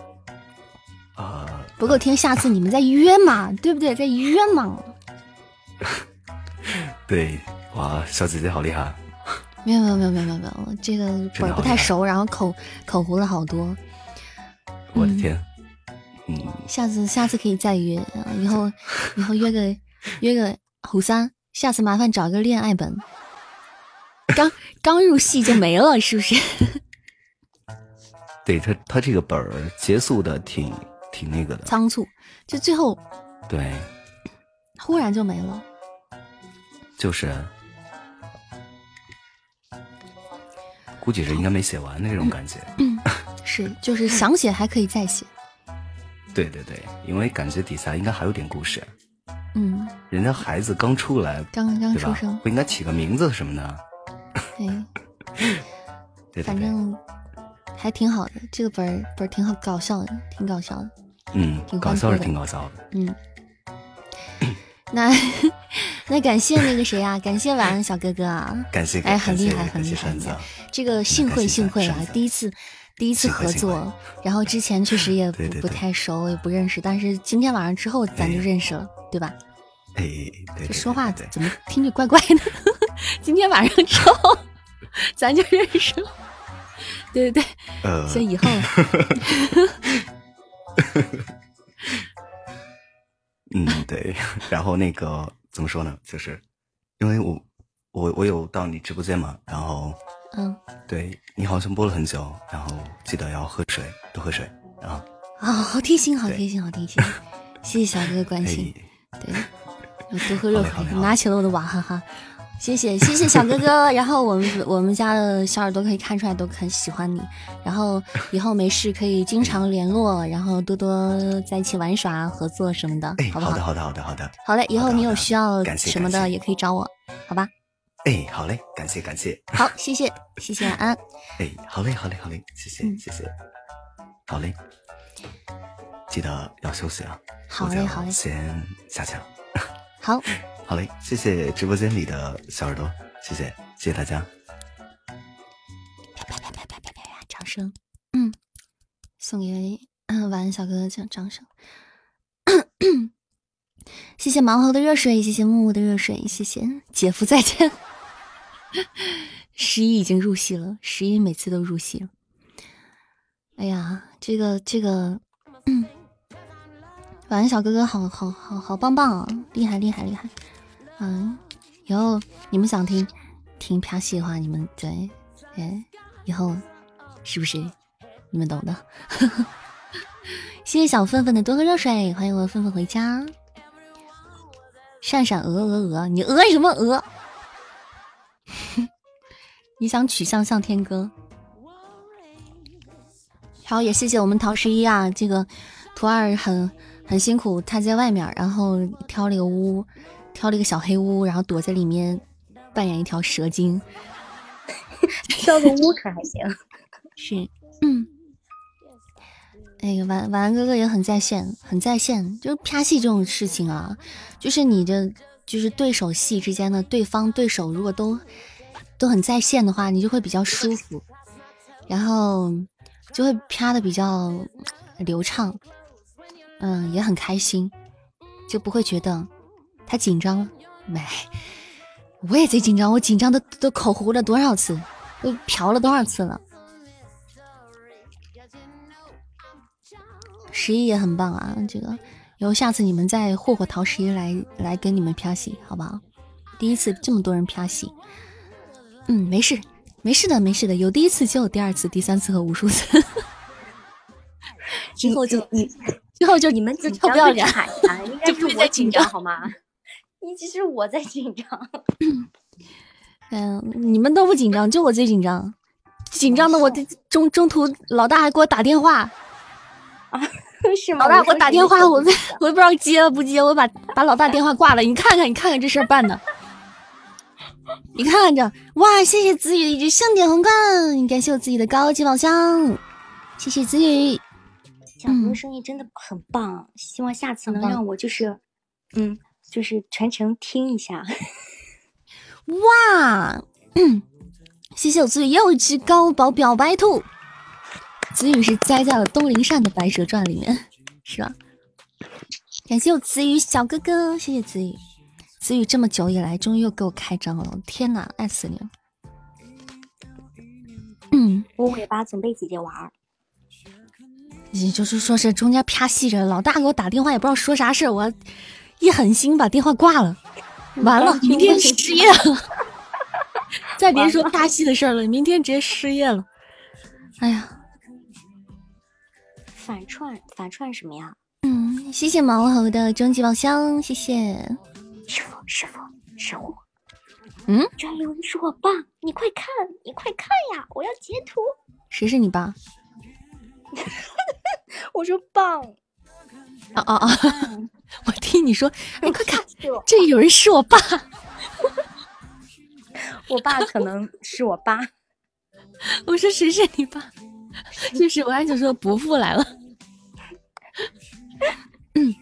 Speaker 3: 啊，
Speaker 1: 不够听，下次你们再约嘛，对不对？再约嘛。
Speaker 3: 对，哇，小姐姐好厉害！
Speaker 1: 没有没有没有没有没有，这个本不太熟，然后口口糊了好多。
Speaker 3: 我的天，嗯，
Speaker 1: 下次下次可以再约，以后以后约个约个虎三，下次麻烦找一个恋爱本。刚刚入戏就没了，是不是？
Speaker 3: 对他他这个本儿结束的挺挺那个的，
Speaker 1: 仓促，就最后
Speaker 3: 对，
Speaker 1: 忽然就没了。
Speaker 3: 就是，估计是应该没写完的这种感觉。
Speaker 1: 嗯，是，就是想写还可以再写。
Speaker 3: 对对对，因为感觉底下应该还有点故事。
Speaker 1: 嗯，
Speaker 3: 人家孩子刚出来，
Speaker 1: 刚刚出生，
Speaker 3: 不应该起个名字什么的。
Speaker 1: 对，反正还挺好的，这个本儿本儿挺好，搞笑的，挺搞笑的。
Speaker 3: 嗯，搞笑是挺搞笑的。
Speaker 1: 嗯。那那感谢那个谁啊？感谢晚安小哥哥啊！
Speaker 3: 感谢
Speaker 1: 哎，很厉害，很厉害！这个幸会幸会啊！第一次第一次合作，然后之前确实也不不太熟，也不认识，但是今天晚上之后咱就认识了，对吧？
Speaker 3: 哎，这
Speaker 1: 说话怎么听着怪怪的？今天晚上之后咱就认识了，对对对，所以以后。
Speaker 3: 嗯，对，然后那个怎么说呢？就是因为我我我有到你直播间嘛，然后
Speaker 1: 嗯，
Speaker 3: 对你好像播了很久，然后记得要喝水，多喝水啊。
Speaker 1: 啊，好贴心，好贴心，好贴心，谢谢小哥哥关心。对，要 多喝热水，拿起了我的娃哈哈。谢谢谢谢小哥哥，然后我们我们家的小耳朵可以看出来都很喜欢你，然后以后没事可以经常联络，然后多多在一起玩耍合作什么的，好不好？
Speaker 3: 好的好的好的好的，
Speaker 1: 好嘞，以后你有需要什么的也可以找我，好吧？
Speaker 3: 哎，好嘞，感谢感谢，
Speaker 1: 好，谢谢谢谢安，
Speaker 3: 哎，好嘞好嘞好嘞，谢谢谢谢，好嘞，记得要休息啊，
Speaker 1: 好嘞好嘞，
Speaker 3: 先下去了，
Speaker 1: 好。
Speaker 3: 好嘞谢谢直播间里的小耳朵谢谢谢谢大家。
Speaker 1: 啪啪啪啪啪啪啪掌声。嗯送给嗯晚安小哥哥掌掌声。谢谢毛猴的热水谢谢木木的热水谢谢姐夫再见。十一已经入戏了十一每次都入戏了。哎呀这个这个晚安小哥哥好好好好棒棒啊厉害厉害厉害。嗯，以后你们想听听啪戏的话，你们对，哎，以后是不是你们懂的？谢谢小粪粪的多喝热水，欢迎我粪粪回家。闪闪鹅鹅鹅，你鹅什么鹅？你想取向向天歌？好，也谢谢我们陶十一啊，这个图二很很辛苦，他在外面，然后挑了一个屋，挑了一个小黑屋，然后躲在里面扮演一条蛇精，
Speaker 2: 挑个屋可还行？
Speaker 1: 是，嗯。哎，晚晚安哥哥也很在线，很在线。就是啪戏这种事情啊，就是你的就是对手戏之间的对方对手，如果都都很在线的话，你就会比较舒服，然后就会啪的比较流畅，嗯，也很开心，就不会觉得他紧张。没，我也贼紧张，我紧张的都口糊了多少次，都嫖了多少次了。十一也很棒啊，这个以后下次你们再霍霍陶十一来来跟你们啪戏，好不好？第一次这么多人啪戏，嗯，没事，没事的，没事的，有第一次就有第二次、第三次和无数次，之后就
Speaker 2: 你，
Speaker 1: 之后就
Speaker 2: 你们
Speaker 1: 就臭不要脸，
Speaker 2: 应该是我紧张好吗？一直是我在紧张，
Speaker 1: 嗯，你们都不紧张，就我最紧张，紧张的我中中途老大还给我打电话。
Speaker 2: 啊，是吗？
Speaker 1: 老大给我打电话，我我也不知道接不接，我把把老大电话挂了。你看看，你看看这事儿办的，你看看这，哇！谢谢子宇一直盛典皇冠，感谢我自己的高级宝箱，谢谢子宇。
Speaker 2: 小哥生意真的很棒，希望下次能让我就是，嗯，就是全程听一下。
Speaker 1: 哇，谢谢我子宇又一只高宝表白兔。子宇是栽在了东林善的《白蛇传》里面，是吧？感谢我子宇小哥哥，谢谢子宇。子宇这么久以来，终于又给我开张了，天哪，爱死你了！嗯，
Speaker 2: 我尾巴总被姐姐玩。
Speaker 1: 也就是说是中间啪戏着，老大给我打电话也不知道说啥事儿我一狠心把电话挂了，完了，明天失业了。再别说大戏的事了，明天直接失业了。哎呀！
Speaker 2: 反串反串什么呀？
Speaker 1: 嗯，谢谢毛猴的终极宝箱，谢谢
Speaker 2: 师傅师傅师傅。
Speaker 1: 嗯，
Speaker 2: 居然有人说我爸，你快看你快看呀！我要截图。
Speaker 1: 谁是你爸？
Speaker 2: 我说棒。
Speaker 1: 啊啊啊！我听你说，你快看，这有人是我爸。
Speaker 2: 我爸可能是我爸。
Speaker 1: 我说谁是你爸？就是我还想说伯父来了。嗯，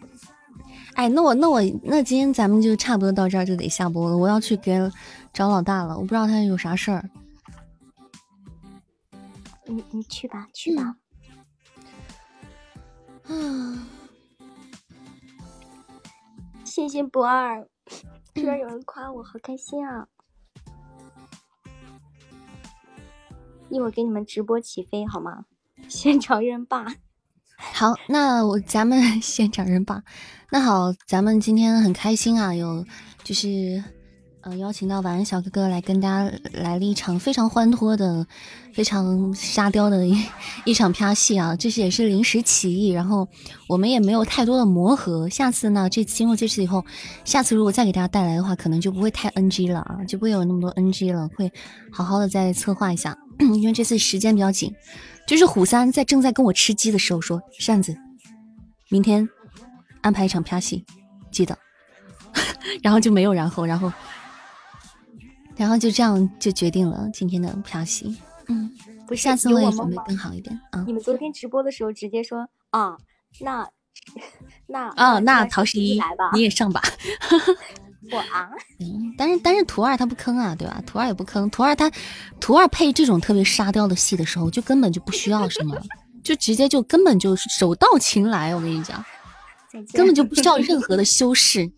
Speaker 1: 哎，那我那我那今天咱们就差不多到这儿就得下播了。我要去给找老大了，我不知道他有啥事儿。
Speaker 2: 你你去吧，去吧。
Speaker 1: 啊！
Speaker 2: 谢谢不二，居然有人夸我，好开心啊！一会儿给你们直播起飞好吗？现场认霸。
Speaker 1: 好，那我咱们 现场认吧。那好，咱们今天很开心啊，有就是。嗯，邀请到晚安小哥哥来跟大家来了一场非常欢脱的、非常沙雕的一一场啪戏啊！这是也是临时起意，然后我们也没有太多的磨合。下次呢，这经过这次以后，下次如果再给大家带来的话，可能就不会太 NG 了啊，就不会有那么多 NG 了，会好好的再策划一下。因为这次时间比较紧，就是虎三在正在跟我吃鸡的时候说：“扇子，明天安排一场啪戏，记得。”然后就没有然后，然后。然后就这样就决定了今天的票戏，嗯，
Speaker 2: 不，
Speaker 1: 下次我也准备更好一点啊。
Speaker 2: 你们昨天直播的时候直接说 啊，那那
Speaker 1: 啊，那陶十一
Speaker 2: 来吧，
Speaker 1: 你也上吧。
Speaker 2: 我啊，
Speaker 1: 嗯，但是但是图二他不坑啊，对吧？图二也不坑，图二他图二配这种特别沙雕的戏的时候，就根本就不需要什么，就直接就根本就手到擒来，我跟你讲，根本就不需要任何的修饰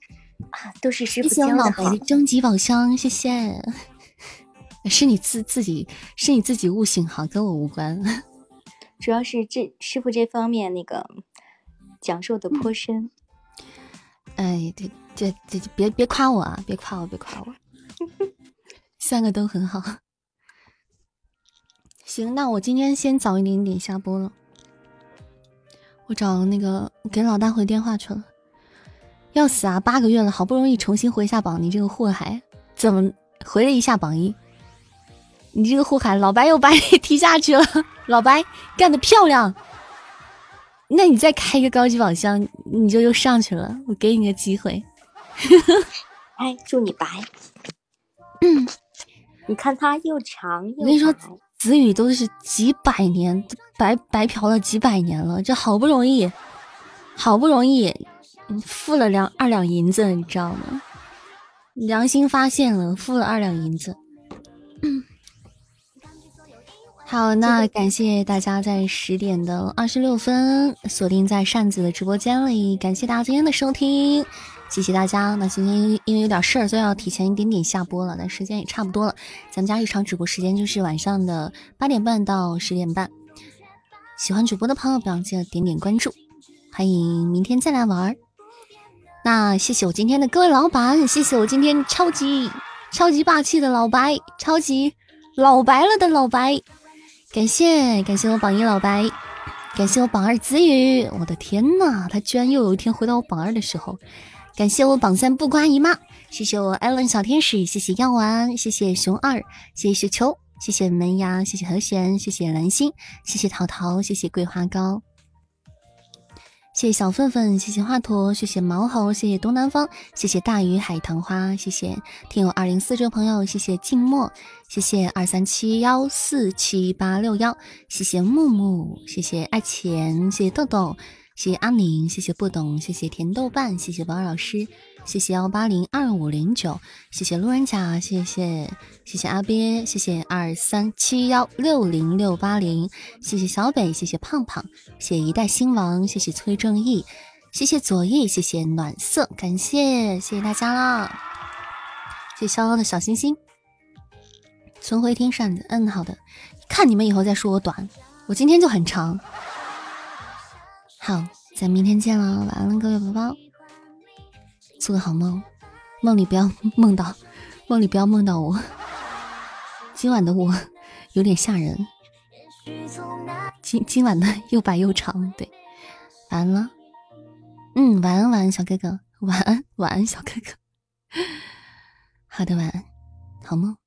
Speaker 2: 啊，都是师
Speaker 1: 傅
Speaker 2: 教的。
Speaker 1: 老白的终极宝箱，谢谢，是你自自己是你自己悟性好，跟我无关。
Speaker 2: 主要是这师傅这方面那个讲授的颇深。
Speaker 1: 哎，对这这，别别夸我啊，别夸我，别夸我，三个都很好。行，那我今天先早一点点下播了。我找那个给老大回电话去了。要死啊！八个月了，好不容易重新回下榜，你这个祸害，怎么回了一下榜一？你这个祸害，老白又把你 踢下去了。老白干的漂亮，那你再开一个高级宝箱，你就又上去了。我给你个机会。
Speaker 2: 哎，祝你白。嗯，你看他又长又。
Speaker 1: 我跟你说。子宇都是几百年白白嫖了几百年了，这好不容易，好不容易付了两二两银子，你知道吗？良心发现了，付了二两银子。好，那感谢大家在十点的二十六分锁定在扇子的直播间里，感谢大家今天的收听。谢谢大家。那今天因为有点事儿，所以要提前一点点下播了。但时间也差不多了，咱们家日常直播时间就是晚上的八点半到十点半。喜欢主播的朋友，不要记得点点关注。欢迎明天再来玩。那谢谢我今天的各位老板，谢谢我今天超级超级霸气的老白，超级老白了的老白。感谢感谢我榜一老白，感谢我榜二子宇。我的天呐，他居然又有一天回到我榜二的时候。感谢我榜三不瓜姨妈，谢谢我艾伦小天使，谢谢药丸，谢谢熊二，谢谢雪球，谢谢门牙，谢谢和弦，谢谢蓝心，谢谢桃桃，谢谢桂花糕，谢谢小粪粪，谢谢华佗，谢谢毛猴，谢谢东南方，谢谢大鱼海棠花，谢谢听友二零四这位朋友，谢谢静默，谢谢二三七幺四七八六幺，谢谢木木，谢谢爱钱，谢谢豆豆。谢谢阿宁，谢谢不懂，谢谢甜豆瓣，谢谢王老师，谢谢幺八零二五零九，谢谢路人甲，谢谢谢谢阿鳖，谢谢二三七幺六零六八零，谢谢小北，谢谢胖胖，谢谢一代新王，谢谢崔正义，谢谢左翼，谢谢暖色，感谢谢谢大家啦，谢谢逍遥的小星星，存回听扇子，嗯，好的，看你们以后再说我短，我今天就很长。好，咱明天见了，晚安了，各位宝宝，做个好梦，梦里不要梦到，梦里不要梦到我。今晚的我有点吓人，今今晚的又白又长，对，晚安了，嗯，晚安晚安小哥哥，晚安晚安小哥哥，好的晚安，好梦。